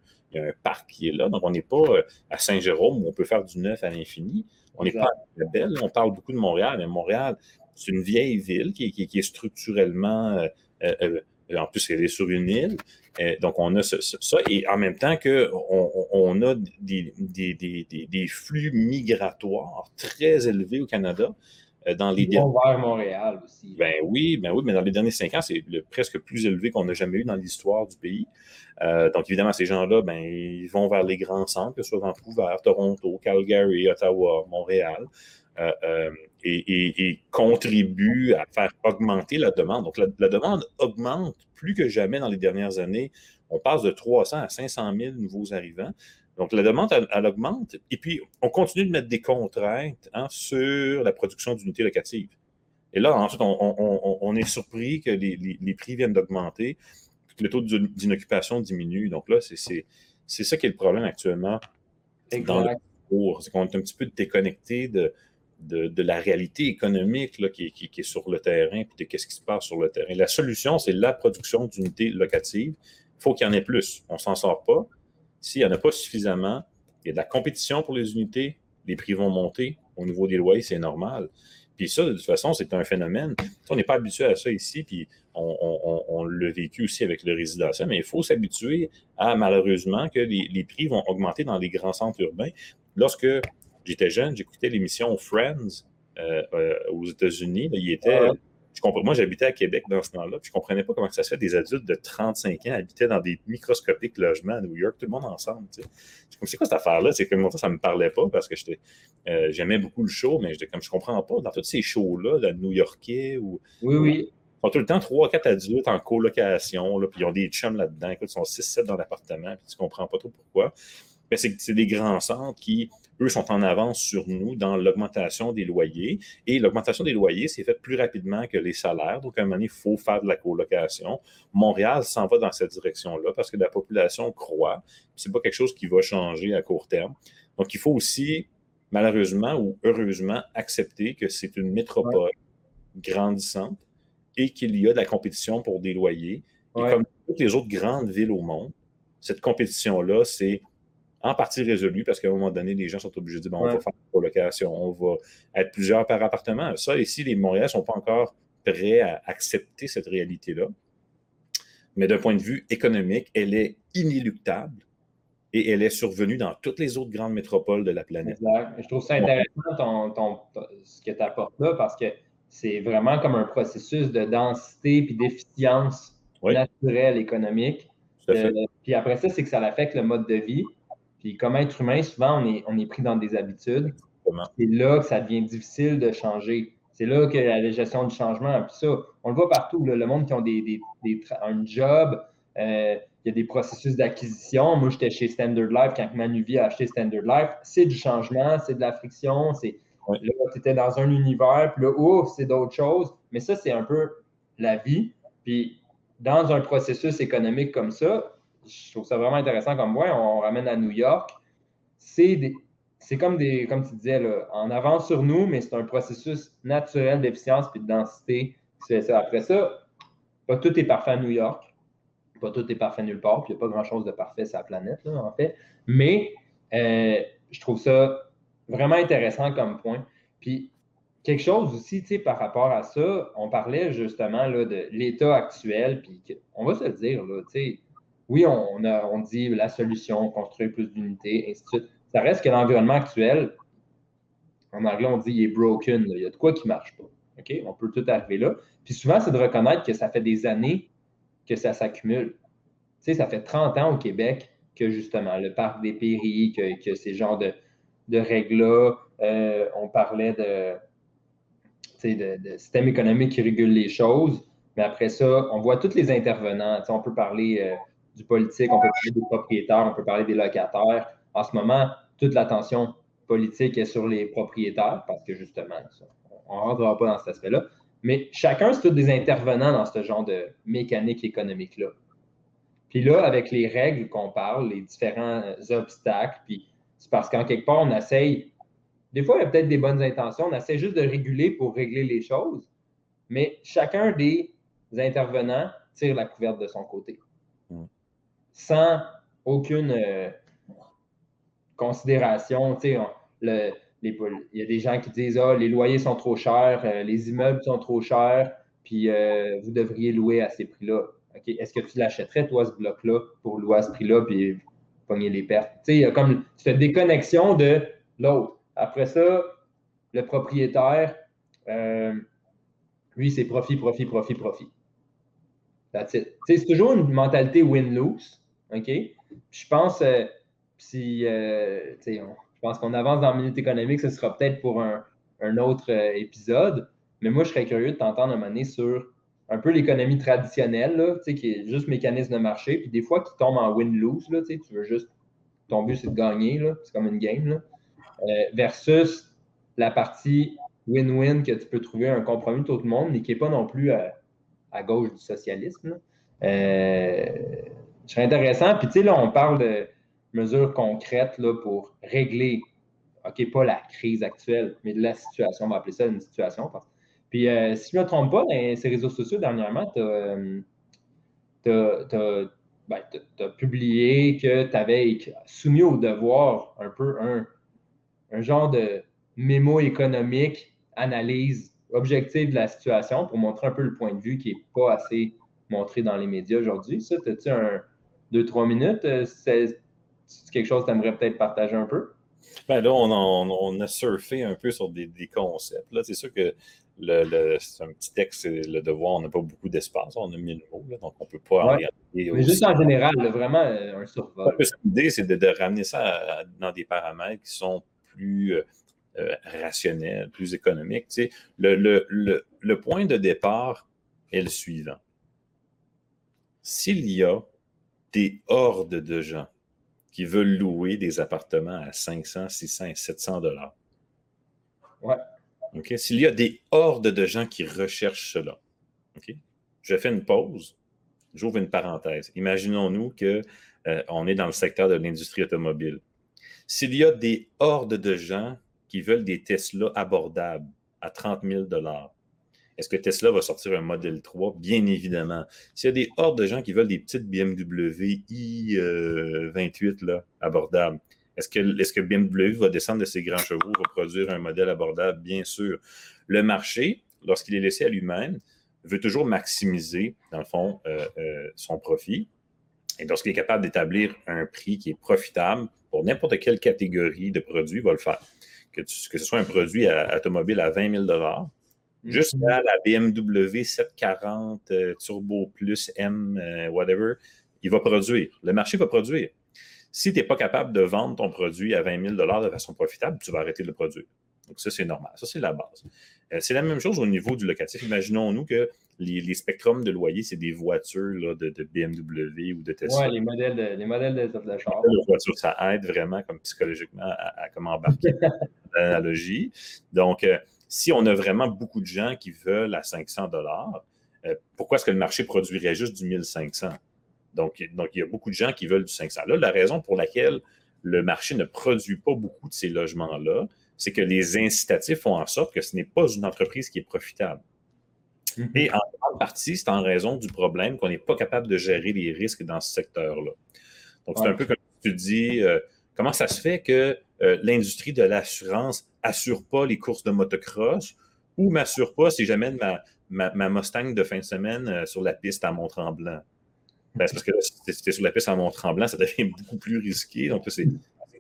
parc qui est là. Donc, on n'est pas euh, à Saint-Jérôme où on peut faire du neuf à l'infini. On n'est pas à Belle. On parle beaucoup de Montréal, mais Montréal, c'est une vieille ville qui, est structurellement euh, euh, en plus, elle est sur une île. Euh, donc, on a ça. Et en même temps qu'on on a des, des, flux migratoires très élevés au Canada. Euh, dans les vers Montréal aussi. Ben oui, ben oui, mais dans les derniers cinq ans, c'est le presque plus élevé qu'on n'a jamais eu dans l'histoire du pays. donc, évidemment, ces gens-là, ben, ils vont vers les grands centres, que ce soit Vancouver, Toronto, Calgary, Ottawa, Montréal. et, contribue à faire augmenter la demande. Donc, la, demande augmente plus que jamais dans les dernières années. On passe de 300 à 500 000 nouveaux arrivants. Donc, la demande, elle, augmente. Et puis, on continue de mettre des contraintes hein, sur la production d'unités locatives. Et là, ensuite, on, est surpris que les, prix viennent d'augmenter, que le taux d'inoccupation diminue. Donc là, c'est ça qui est le problème actuellement dans le cours. C'est qu'on est un petit peu déconnecté de, de, la réalité économique là, qui, est sur le terrain et de ce qui se passe sur le terrain. La solution, c'est la production d'unités locatives. Il faut qu'il y en ait plus. On ne s'en sort pas. S'il n'y en a pas suffisamment, il y a de la compétition pour les unités, les prix vont monter au niveau des loyers, c'est normal. Puis ça, de toute façon, c'est un phénomène. On n'est pas habitué à ça ici, puis on, l'a vécu aussi avec le résidentiel, mais il faut s'habituer à, malheureusement, que les, prix vont augmenter dans les grands centres urbains. Lorsque j'étais jeune, j'écoutais l'émission Friends euh, euh, aux États-Unis. Il était. Moi, j'habitais à Québec dans ce temps-là, puis je ne comprenais pas comment ça se fait des adultes de 35 ans habitaient dans des microscopiques logements à New York, tout le monde ensemble. c'est quoi cette affaire-là? C'est comme ça, ça ne me parlait pas parce que euh, j'aimais beaucoup le show, mais comme je comprends pas, dans tous ces shows-là, de New-Yorkais ou. Oui, oui. Ils ont tout le temps 3-4 adultes en colocation, là, puis ils ont des chums là-dedans. Écoute, ils sont 6-7 dans l'appartement, puis tu ne comprends pas trop pourquoi. Mais c'est des grands centres qui eux sont en avance sur nous dans l'augmentation des loyers. Et l'augmentation des loyers, c'est fait plus rapidement que les salaires. Donc, à un moment donné, il faut faire de la colocation. Montréal s'en va dans cette direction-là parce que la population croît. Ce n'est pas quelque chose qui va changer à court terme. Donc, il faut aussi, malheureusement ou heureusement, accepter que c'est une métropole grandissante et qu'il y a de la compétition pour des loyers. Et comme toutes les autres grandes villes au monde, cette compétition-là, c'est en partie résolu parce qu'à un moment donné, les gens sont obligés de dire bon, on va faire une colocation, on va être plusieurs par appartement. Ça, ici, les Montréal ne sont pas encore prêts à accepter cette réalité-là. Mais d'un point de vue économique, elle est inéluctable et elle est survenue dans toutes les autres grandes métropoles de la planète. Exact. Je trouve ça intéressant ce que tu apportes là parce que c'est vraiment comme un processus de densité puis d'efficience naturelle économique. Euh, puis après ça, c'est que ça affecte le mode de vie. Puis comme être humain, souvent, on est, on est pris dans des habitudes. C'est là que ça devient difficile de changer. C'est là que la gestion du changement, puis ça, on le voit partout. le monde qui ont des, un job, euh, il y a des processus d'acquisition. Moi, j'étais chez Standard Life quand Manuvie a acheté Standard Life. C'est du changement, c'est de la friction. C'est, Là, tu étais dans un univers, puis là, ouf, c'est d'autres choses. Mais ça, c'est un peu la vie. Puis dans un processus économique comme ça, je trouve ça vraiment intéressant comme moi. On ramène à New York. C'est comme des, comme tu disais, en avance sur nous, mais c'est un processus naturel d'efficience et de densité Après ça, pas tout est parfait à New York. Pas tout est parfait nulle part. Puis il n'y a pas grand-chose de parfait sur la planète, en fait. Mais euh, je trouve ça vraiment intéressant comme point. Puis quelque chose aussi, tu sais, par rapport à ça, on parlait justement là, de l'état actuel. Puis on va se le dire, là, tu sais, oui, on, dit la solution, construire plus d'unités, ainsi de suite. Ça reste que l'environnement actuel, en anglais, on dit il est broken. Il y a de quoi qui ne marche pas. On peut tout arriver là. Puis souvent, c'est de reconnaître que ça fait des années que ça s'accumule. Tu sais, ça fait 30 ans au Québec que justement, le parc des péris, que, ces genres de, règles-là, euh, on parlait de, système économique qui régule les choses. Mais après ça, on voit tous les intervenants. on peut parler euh, du politique, on peut parler des propriétaires, on peut parler des locataires. En ce moment, toute l'attention politique est sur les propriétaires parce que justement, on ne rentrera pas dans cet aspect-là. Mais chacun, c'est tous des intervenants dans ce genre de mécanique économique-là. Puis là, avec les règles qu'on parle, les différents obstacles, puis c'est parce qu'en quelque part, on essaye, des fois, il y a peut-être des bonnes intentions, on essaie juste de réguler pour régler les choses, mais chacun des intervenants tire la couverte de son côté sans aucune euh, considération. il y a des gens qui disent Ah, les loyers sont trop chers, euh, les immeubles sont trop chers, puis euh, vous devriez louer à ces prix-là. Est-ce que tu l'achèterais, toi, ce bloc-là, pour louer à ce prix-là, puis pogner les pertes? il y a comme cette déconnexion de l'autre. Après ça, le propriétaire, lui, c'est profit, profit, profit, profit. C'est toujours une mentalité win-lose. OK? je pense, euh, euh, je pense qu'on avance dans minute économique, ce sera peut-être pour un, autre euh, épisode. Mais moi, je serais curieux de t'entendre un sur un peu l'économie traditionnelle, qui est juste mécanisme de marché, puis des fois qui tombe en win-lose, tu veux juste, ton but c'est de gagner, c'est comme une game, euh, versus la partie win-win que tu peux trouver un compromis de tout le monde, mais qui n'est pas non plus à, gauche du socialisme. Euh, c'est intéressant. Puis, tu sais, là, on parle de mesures concrètes là, pour régler, OK, pas la crise actuelle, mais de la situation. On va appeler ça une situation. Puis, euh, si je ne me trompe pas, dans ces réseaux sociaux, dernièrement, tu as, euh, ben, publié que tu avais soumis au devoir un peu un, un genre de mémo économique, analyse objective de la situation pour montrer un peu le point de vue qui n'est pas assez montré dans les médias aujourd'hui. Ça, as-tu un deux, trois minutes? Euh, c'est quelque chose que tu aimerais peut-être partager un peu? Ben là, on, a surfé un peu sur des, concepts. Là, c'est sûr que le, c'est un petit texte, le devoir, on n'a pas beaucoup d'espace. On a mis le mot, donc on ne peut pas regarder. Mais juste en général, vraiment euh, un survol. L'idée, c'est de, ramener ça dans des paramètres qui sont plus euh, rationnels, plus économiques. le, le point de départ est le suivant. S'il y a des hordes de gens qui veulent louer des appartements à 500, 600 et 700 dollars. Ouais. OK? S'il y a des hordes de gens qui recherchent cela, OK? Je fais une pause, j'ouvre une parenthèse. Imaginons-nous qu'on euh, est dans le secteur de l'industrie automobile. S'il y a des hordes de gens qui veulent des Tesla abordables à 30 000 dollars, est-ce que Tesla va sortir un modèle 3? Bien évidemment. S'il y a des hordes de gens qui veulent des petites BMW i28 là, abordables, est-ce que, est que BMW va descendre de ses grands chevaux, va produire un modèle abordable? Bien sûr. Le marché, lorsqu'il est laissé à lui-même, veut toujours maximiser, dans le fond, euh, euh, son profit. Et lorsqu'il est capable d'établir un prix qui est profitable pour n'importe quelle catégorie de produit, il va le faire. Que, que ce soit un produit automobile à 20 000 jusqu'à la BMW 740 euh, Turbo Plus M, euh, whatever, il va produire. Le marché va produire. Si tu n'es pas capable de vendre ton produit à 20 000 de façon profitable, tu vas arrêter de le produire. Donc, ça, c'est normal. Ça, c'est la base. Euh, c'est la même chose au niveau du locatif. Imaginons-nous que les, les spectrums de loyer, c'est des voitures de, BMW ou de Tesla. Oui, les modèles de, les modèles de, de char. voitures, ça aide vraiment comme psychologiquement à, comment embarquer l'analogie. Donc, si on a vraiment beaucoup de gens qui veulent à 500 dollars, euh, pourquoi est-ce que le marché produirait juste du 1500? Donc, donc, il y a beaucoup de gens qui veulent du 500. Là, la raison pour laquelle le marché ne produit pas beaucoup de ces logements-là, c'est que les incitatifs font en sorte que ce n'est pas une entreprise qui est profitable. Mm-hmm. Et en grande partie, c'est en raison du problème qu'on n'est pas capable de gérer les risques dans ce secteur-là. Donc, c'est un peu comme tu dis, euh, comment ça se fait que euh, l'industrie de l'assurance assure pas les courses de motocross ou m'assure pas si j'amène ma, ma, Mustang de fin de semaine euh, sur la piste à Mont-Tremblant. Ben, parce que si tu es sur la piste à Mont-Tremblant, ça devient beaucoup plus risqué. Donc, c'est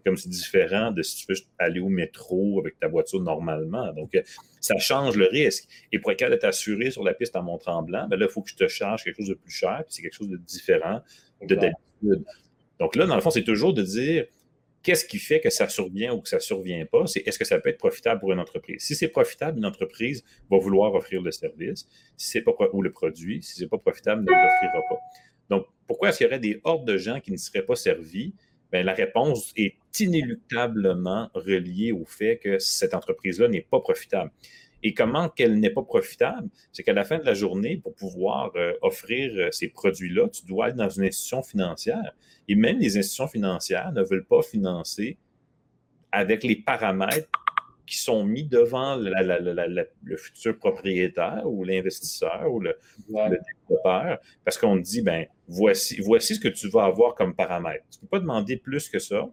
comme c'est différent de si tu veux aller au métro avec ta voiture normalement. Donc, euh, ça change le risque. Et pour être capable d'être assuré sur la piste à Mont-Tremblant, ben là, il faut que je te charge quelque chose de plus cher, puis c'est quelque chose de différent de d'habitude. Donc là, dans le fond, c'est toujours de dire Qu'est-ce qui fait que ça survient ou que ça ne survient pas? C'est est-ce que ça peut être profitable pour une entreprise? Si c'est profitable, une entreprise va vouloir offrir le service si c'est pas, ou le produit. Si ce n'est pas profitable, elle ne l'offrira pas. Donc, pourquoi est-ce qu'il y aurait des hordes de gens qui ne seraient pas servis? Bien, la réponse est inéluctablement reliée au fait que cette entreprise-là n'est pas profitable. Et comment qu'elle n'est pas profitable? C'est qu'à la fin de la journée, pour pouvoir euh, offrir euh, ces produits-là, tu dois être dans une institution financière. Et même les institutions financières ne veulent pas financer avec les paramètres qui sont mis devant le futur propriétaire ou l'investisseur ou le, développeur, parce qu'on dit, ben voici, voici ce que tu vas avoir comme paramètre. Tu ne peux pas demander plus que ça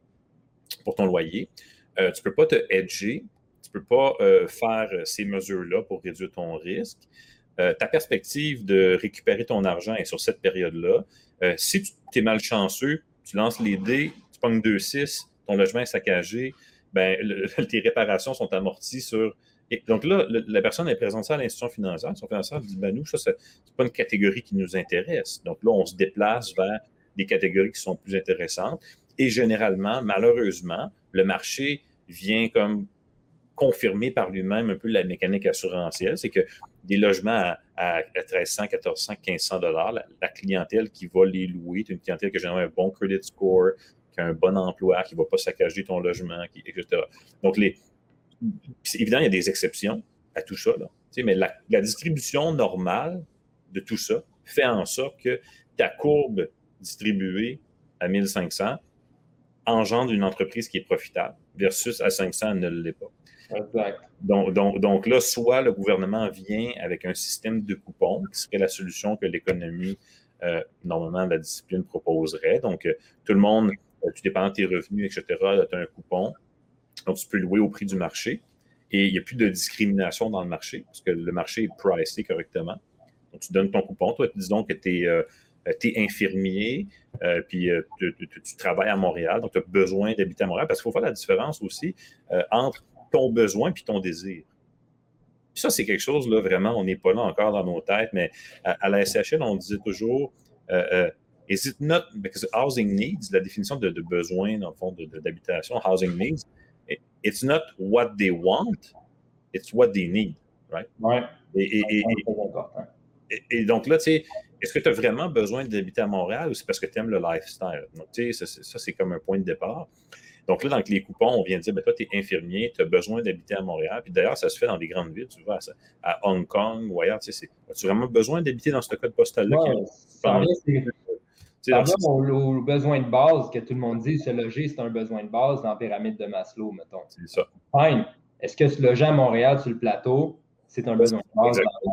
pour ton loyer. Euh, tu ne peux pas te hedger peux pas euh, faire euh, ces mesures-là pour réduire ton risque. Euh, ta perspective de récupérer ton argent est sur cette période-là. si tu es malchanceux, tu lances les dés, tu pognes 2-6, ton logement est saccagé, ben, tes réparations sont amorties sur. donc là, la personne est présentée à l'institution financière. L'institution financière dit ben, nous, ça, c'est pas une catégorie qui nous intéresse. Donc là, on se déplace vers des catégories qui sont plus intéressantes. Et généralement, malheureusement, le marché vient comme confirmé par lui-même un peu la mécanique assurantielle, c'est que des logements à, 1300, 1400, 1500 dollars, la, clientèle qui va les louer, c'est une clientèle qui a généralement un bon credit score, qui a un bon emploi, qui ne va pas saccager ton logement, etc. Donc, les, évidemment, il y a des exceptions à tout ça, mais la, la distribution normale de tout ça fait en sorte que ta courbe distribuée à 1500 engendre une entreprise qui est profitable versus à 500 ne l'est pas. Donc, donc, là, soit le gouvernement vient avec un système de coupons, qui serait la solution que l'économie, euh, normalement, la discipline proposerait. Donc, euh, tout le monde, euh, tu dépends de tes revenus, etc., tu as un coupon. Donc, tu peux louer au prix du marché. Et il n'y a plus de discrimination dans le marché, parce que le marché est pricé correctement. Donc, tu donnes ton coupon. Toi, disons que tu es infirmier, puis tu, travailles à Montréal, donc tu as besoin d'habiter à Montréal, parce qu'il faut faire la différence aussi entre ton besoin et ton désir. ça, c'est quelque chose, là, vraiment, on n'est pas là encore dans nos têtes, mais à, la SHL, on disait toujours, is it not, because housing needs, la définition de, besoin, dans le fond, d'habitation, housing needs, it's not what they want, it's what they need, right? Ouais. et donc là, tu sais, est-ce que tu as vraiment besoin d'habiter à Montréal ou c'est parce que tu aimes le lifestyle? Donc, tu sais, ça, c'est comme un point de départ. Donc là, dans les coupons, on vient de dire, ben, toi, tu es infirmier, tu as besoin d'habiter à Montréal. Puis d'ailleurs, ça se fait dans des grandes villes, tu vois, à Hong Kong ou ailleurs. Tu sais, as-tu vraiment besoin d'habiter dans ce code postal-là? Ouais, ça au, besoin de base que tout le monde dit, se loger, c'est un besoin de base dans la pyramide de Maslow, mettons. C'est ça. Fine. Est-ce que se loger à Montréal sur le plateau, c'est un besoin.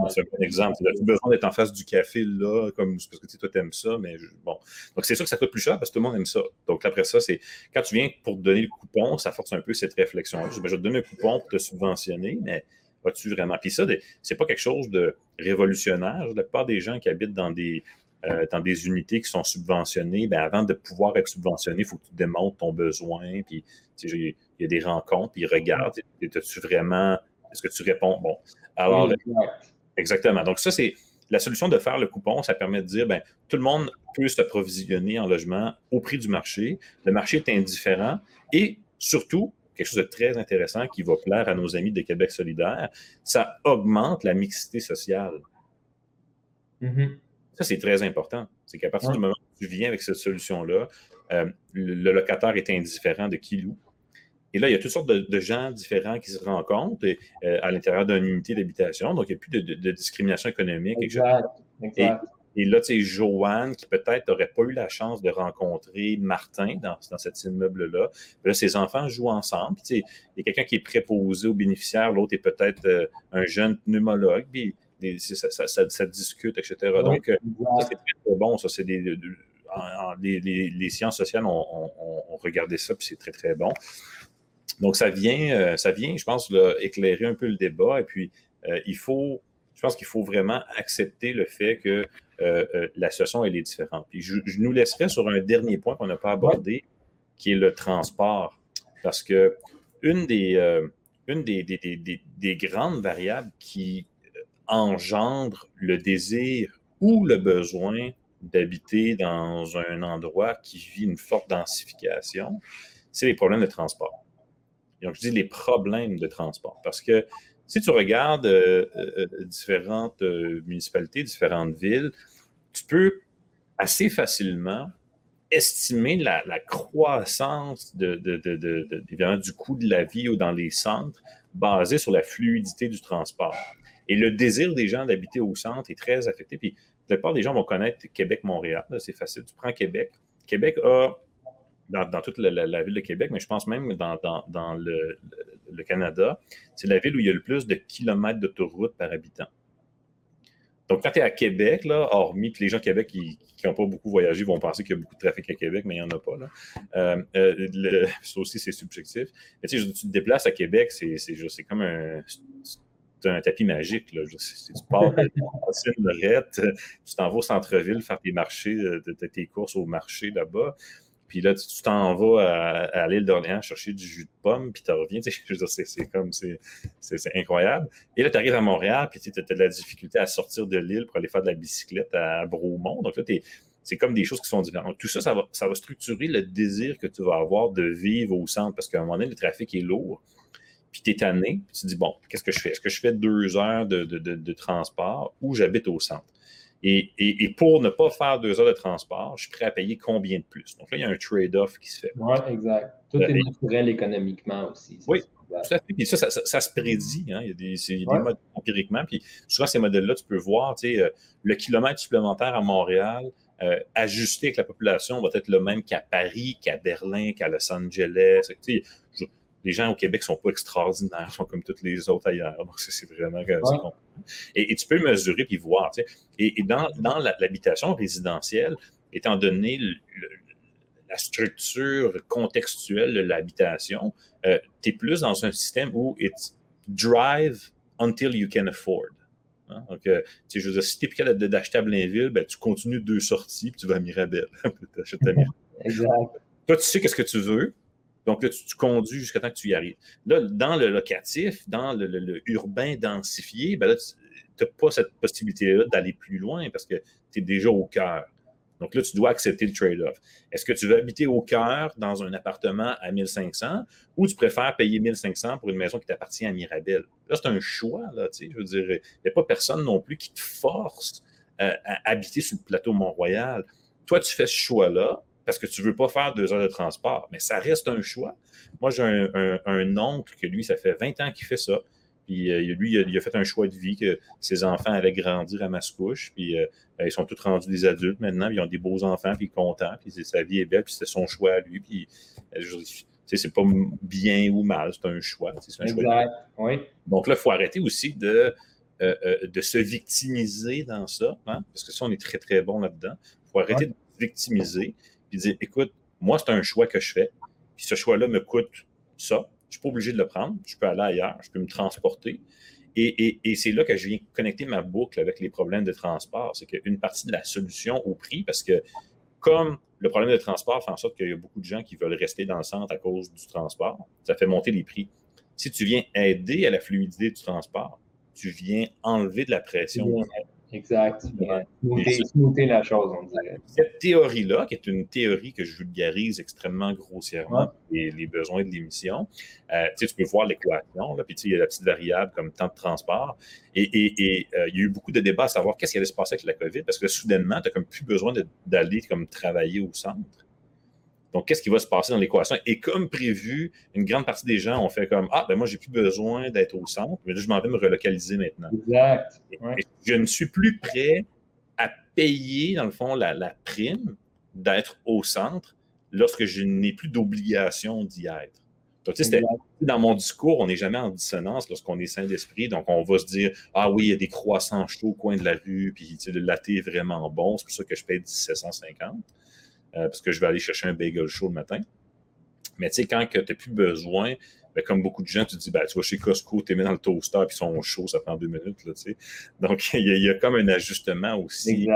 C'est un exemple. Tu as besoin d'être en face du café là, comme parce que toi, tu aimes ça, mais bon. Donc, c'est sûr que ça coûte plus cher parce que tout le monde aime ça. Donc, après ça, c'est quand tu viens pour te donner le coupon, ça force un peu cette réflexion. Ben, je vais te donner un coupon pour te subventionner, mais vas-tu vraiment? Puis ça, c'est pas quelque chose de révolutionnaire. La plupart des gens qui habitent dans des, euh, dans des unités qui sont subventionnées, bien, avant de pouvoir être subventionné, il faut que tu démontres ton besoin. Puis, il y a des rencontres, puis ils regardent. Es-tu vraiment. Est-ce que tu réponds? Bon, alors, exactement. Donc, ça, c'est la solution de faire le coupon. Ça permet de dire, ben, tout le monde peut s'approvisionner en logement au prix du marché. Le marché est indifférent. Et surtout, quelque chose de très intéressant qui va plaire à nos amis de Québec solidaire, ça augmente la mixité sociale. Mm-hmm. Ça, c'est très important. C'est qu'à partir du moment où tu viens avec cette solution-là, euh, le, locataire est indifférent de qui loue. Et là, il y a toutes sortes de, gens différents qui se rencontrent euh, à l'intérieur d'une unité d'habitation. Donc, il n'y a plus de, discrimination économique. Exact. Et, là, tu sais, Joanne, qui peut-être n'aurait pas eu la chance de rencontrer Martin dans, dans cet immeuble-là, là, ses enfants jouent ensemble. Puis, il y a quelqu'un qui est préposé aux bénéficiaires, l'autre est peut-être euh, un jeune pneumologue. Puis, ça, discute, etc. Donc, euh, c'est très, bon. Ça, c'est des, les, sciences sociales ont, ont regardé ça, puis c'est très, très bon. Donc, ça vient, euh, ça vient je pense, éclairer un peu le débat. Et puis, euh, il faut, je pense qu'il faut vraiment accepter le fait que euh, la situation, est différente. Puis, je, nous laisserai sur un dernier point qu'on n'a pas abordé, qui est le transport. Parce que une des, des, grandes variables qui engendre le désir ou le besoin d'habiter dans un endroit qui vit une forte densification, c'est les problèmes de transport. Donc, je dis les problèmes de transport. Parce que si tu regardes euh, euh, différentes euh, municipalités, différentes villes, tu peux assez facilement estimer la, croissance du coût de la vie ou dans les centres basé sur la fluidité du transport. Et le désir des gens d'habiter au centre est très affecté. Puis la plupart des gens vont connaître Québec-Montréal. C'est facile. Tu prends Québec. Québec a dans, toute la, ville de Québec, mais je pense même dans, le, Canada, c'est la ville où il y a le plus de kilomètres d'autoroute par habitant. Donc, quand tu es à Québec, là, hormis que les gens à Québec qui n'ont pas beaucoup voyagé vont penser qu'il y a beaucoup de trafic à Québec, mais il n'y en a pas. Là. Euh, euh, ça aussi, c'est subjectif. Mais tu tu te déplaces à Québec, c'est comme un, un tapis magique. Tu pars de tu t'en vas au centre-ville faire tes marchés, euh, tes courses au marché là-bas. Puis là, tu t'en vas à, l'île d'Orléans chercher du jus de pomme, puis tu reviens. C'est comme, c'est incroyable. Et là, tu arrives à Montréal, puis tu as de la difficulté à sortir de l'île pour aller faire de la bicyclette à Bromont. Donc là, c'est comme des choses qui sont différentes. tout ça, ça va, ça va structurer le désir que tu vas avoir de vivre au centre, parce qu'à un moment donné, le trafic est lourd. puis tu es tanné, puis tu te dis, bon, qu'est-ce que je fais? Est-ce que je fais deux heures de, transport ou j'habite au centre? Et, pour ne pas faire deux heures de transport, je suis prêt à payer combien de plus? Donc là, il y a un trade-off qui se fait. Oui, exact. Tout est naturel économiquement aussi. Oui, tout à fait. Puis ça, ça, se prédit. Hein. Il y a des, des modes empiriquement. Puis souvent, ces modèles-là, tu peux voir, tu sais, euh, le kilomètre supplémentaire à Montréal, euh, ajusté avec la population, va être le même qu'à Paris, qu'à Berlin, qu'à Los Angeles. Tu sais, les gens au Québec ne sont pas extraordinaires, sont comme tous les autres ailleurs. Donc, c'est vraiment et, et, tu peux mesurer puis voir. Tu sais. et, dans, dans l'habitation résidentielle, étant donné la structure contextuelle de l'habitation, euh, tu es plus dans un système où it's drive until you can afford. Hein. Donc, euh, je veux dire, si tu es capable d'acheter à Blainville, ben, tu continues deux sorties puis tu vas à Mirabel. exact. Toi, tu sais qu'est-ce que tu veux, donc là, tu, conduis jusqu'à temps que tu y arrives. Là, dans le locatif, dans le, urbain densifié, ben là, tu n'as pas cette possibilité-là d'aller plus loin parce que tu es déjà au cœur. Donc là, tu dois accepter le trade-off. Est-ce que tu veux habiter au cœur dans un appartement à 1500 ou tu préfères payer 1500 pour une maison qui t'appartient à Mirabel? Là, c'est un choix. Là, je veux dire, il n'y a pas personne non plus qui te force euh, à habiter sur le plateau Mont-Royal. Toi, tu fais ce choix-là parce que tu ne veux pas faire deux heures de transport. Mais ça reste un choix. Moi, j'ai un, oncle que lui, ça fait 20 ans qu'il fait ça. Puis euh, lui, il a, fait un choix de vie que ses enfants allaient grandir à Mascouche. Puis euh, ils sont tous rendus des adultes maintenant. Puis ils ont des beaux enfants, puis ils sont contents. Puis sa vie est belle, puis c'est son choix à lui. Puis euh, c'est pas bien ou mal, c'est un choix. Un choix oui. Donc là, il faut arrêter aussi de, de se victimiser dans ça, hein, parce que ça, on est très, très bon là-dedans. Il faut arrêter de se victimiser puis dire écoute, moi, c'est un choix que je fais, puis ce choix-là me coûte ça. Je ne suis pas obligé de le prendre. Je peux aller ailleurs, je peux me transporter. Et, c'est là que je viens connecter ma boucle avec les problèmes de transport. C'est qu'une partie de la solution au prix, parce que comme le problème de transport fait en sorte qu'il y a beaucoup de gens qui veulent rester dans le centre à cause du transport, ça fait monter les prix. Si tu viens aider à la fluidité du transport, tu viens enlever de la pression. Exact. La chose, on dirait. Cette théorie-là, qui est une théorie que je vulgarise extrêmement grossièrement, et les besoins de l'émission, euh, tu peux voir l'équation, puis il y a la petite variable comme temps de transport. Et, euh, il y a eu beaucoup de débats à savoir qu'est-ce qui allait se passer avec la COVID, parce que soudainement, tu n'as comme plus besoin d'aller comme travailler au centre. Donc, qu'est-ce qui va se passer dans l'équation? Et comme prévu, une grande partie des gens ont fait comme Ah, ben moi, j'ai plus besoin d'être au centre, mais là, je m'en vais me relocaliser maintenant. Exact. je ne suis plus prêt à payer, dans le fond, la, prime d'être au centre lorsque je n'ai plus d'obligation d'y être. Donc, tu sais, dans mon discours, on n'est jamais en dissonance lorsqu'on est sain d'esprit. Donc, on va se dire Ah oui, il y a des croissants chauds au coin de la rue, puis le latte est vraiment bon, c'est pour ça que je paye 1750. Euh, parce que je vais aller chercher un bagel chaud le matin. Mais tu sais, quand tu n'as plus besoin, ben, comme beaucoup de gens, tu te dis, ben, tu vas chez Costco, tu les mets dans le toaster, puis ils sont chauds, ça prend deux minutes. Là, Donc, il y, a comme un ajustement aussi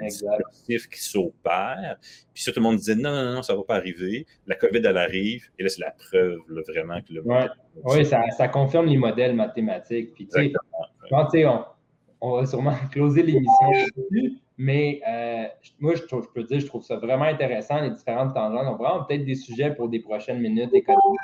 exact, qui s'opère. Puis ça, tout le monde disait, non, non, non, ça ne va pas arriver. La COVID, elle arrive. Et là, c'est la preuve vraiment que le Oui, ça, ça, confirme les modèles mathématiques. Puis, tu sais, on, on va sûrement closer l'émission mais euh, moi, je, peux dire, je trouve ça vraiment intéressant, les différentes tangentes. On vraiment peut-être des sujets pour des prochaines minutes économiques.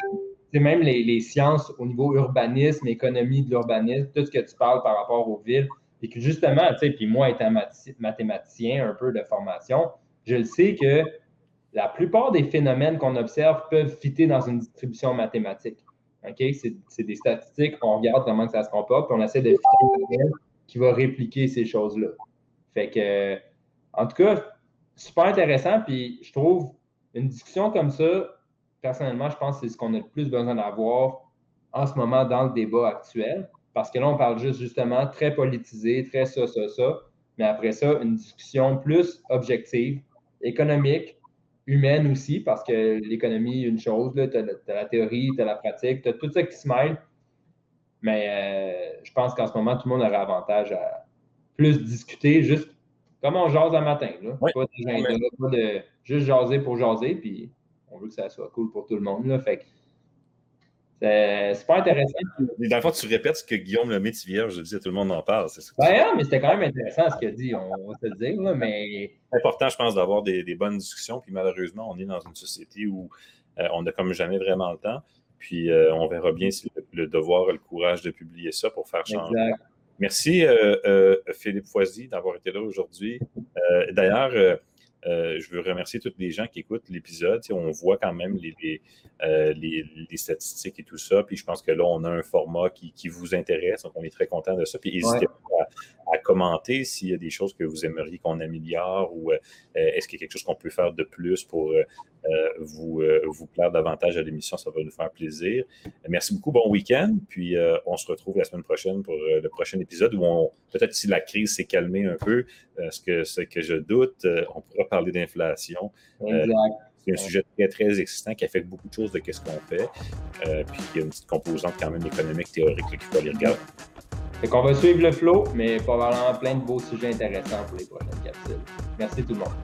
C'est même les, sciences au niveau urbanisme, économie de l'urbanisme, tout ce que tu parles par rapport aux villes. Et que justement, tu sais, puis moi, étant mathématicien un peu de formation, je le sais que la plupart des phénomènes qu'on observe peuvent fitter dans une distribution mathématique. OK? C'est des statistiques, on regarde comment ça se comporte, puis on essaie de fitter qui va répliquer ces choses-là. Fait que, en tout cas, super intéressant. Puis je trouve une discussion comme ça, personnellement, je pense que c'est ce qu'on a le plus besoin d'avoir en ce moment dans le débat actuel. Parce que là, on parle juste justement très politisé, très ça, ça, ça. Mais après ça, une discussion plus objective, économique, humaine aussi, parce que l'économie, une chose, tu as, la théorie, tu as la pratique, tu as tout ça qui se mêle. Mais euh, je pense qu'en ce moment, tout le monde aurait avantage à, plus discuter, juste comme on jase un matin. Là. Pas, de, juste jaser pour jaser, puis on veut que ça soit cool pour tout le monde. Là. Fait c'est pas intéressant. Dans le fond, tu répètes ce que Guillaume le métier vierge je disais, tout le monde en parle. C'est ben, mais c'était quand même intéressant ce qu'il a dit, on va se le dire. Là, mais... C'est important, je pense, d'avoir des, bonnes discussions. Puis malheureusement, on est dans une société où euh, on n'a comme jamais vraiment le temps. Puis on verra bien si le, devoir a le courage de publier ça pour faire changer. Merci Philippe Foisy d'avoir été là aujourd'hui. D'ailleurs, euh, je veux remercier tous les gens qui écoutent l'épisode. On voit quand même euh, les, les, statistiques et tout ça. Puis je pense que là, on a un format qui, vous intéresse. Donc, on est très content de ça. Puis n'hésitez pas à, commenter s'il y a des choses que vous aimeriez qu'on améliore ou euh, est-ce qu'il y a quelque chose qu'on peut faire de plus pour vous, vous plaire davantage à l'émission. Ça va nous faire plaisir. Merci beaucoup. Bon week-end. Puis on se retrouve la semaine prochaine pour le prochain épisode où peut-être si la crise s'est calmée un peu, ce que, ce que je doute, on pourra parler d'inflation. Euh, c'est un sujet très, très existant qui affecte beaucoup de choses de ce qu'on fait. Euh, puis il y a une petite composante quand même économique, théorique qu'il faut aller regarder. Fait qu'on va suivre le flow, mais probablement plein de beaux sujets intéressants pour les prochaines capsules. Merci tout le monde.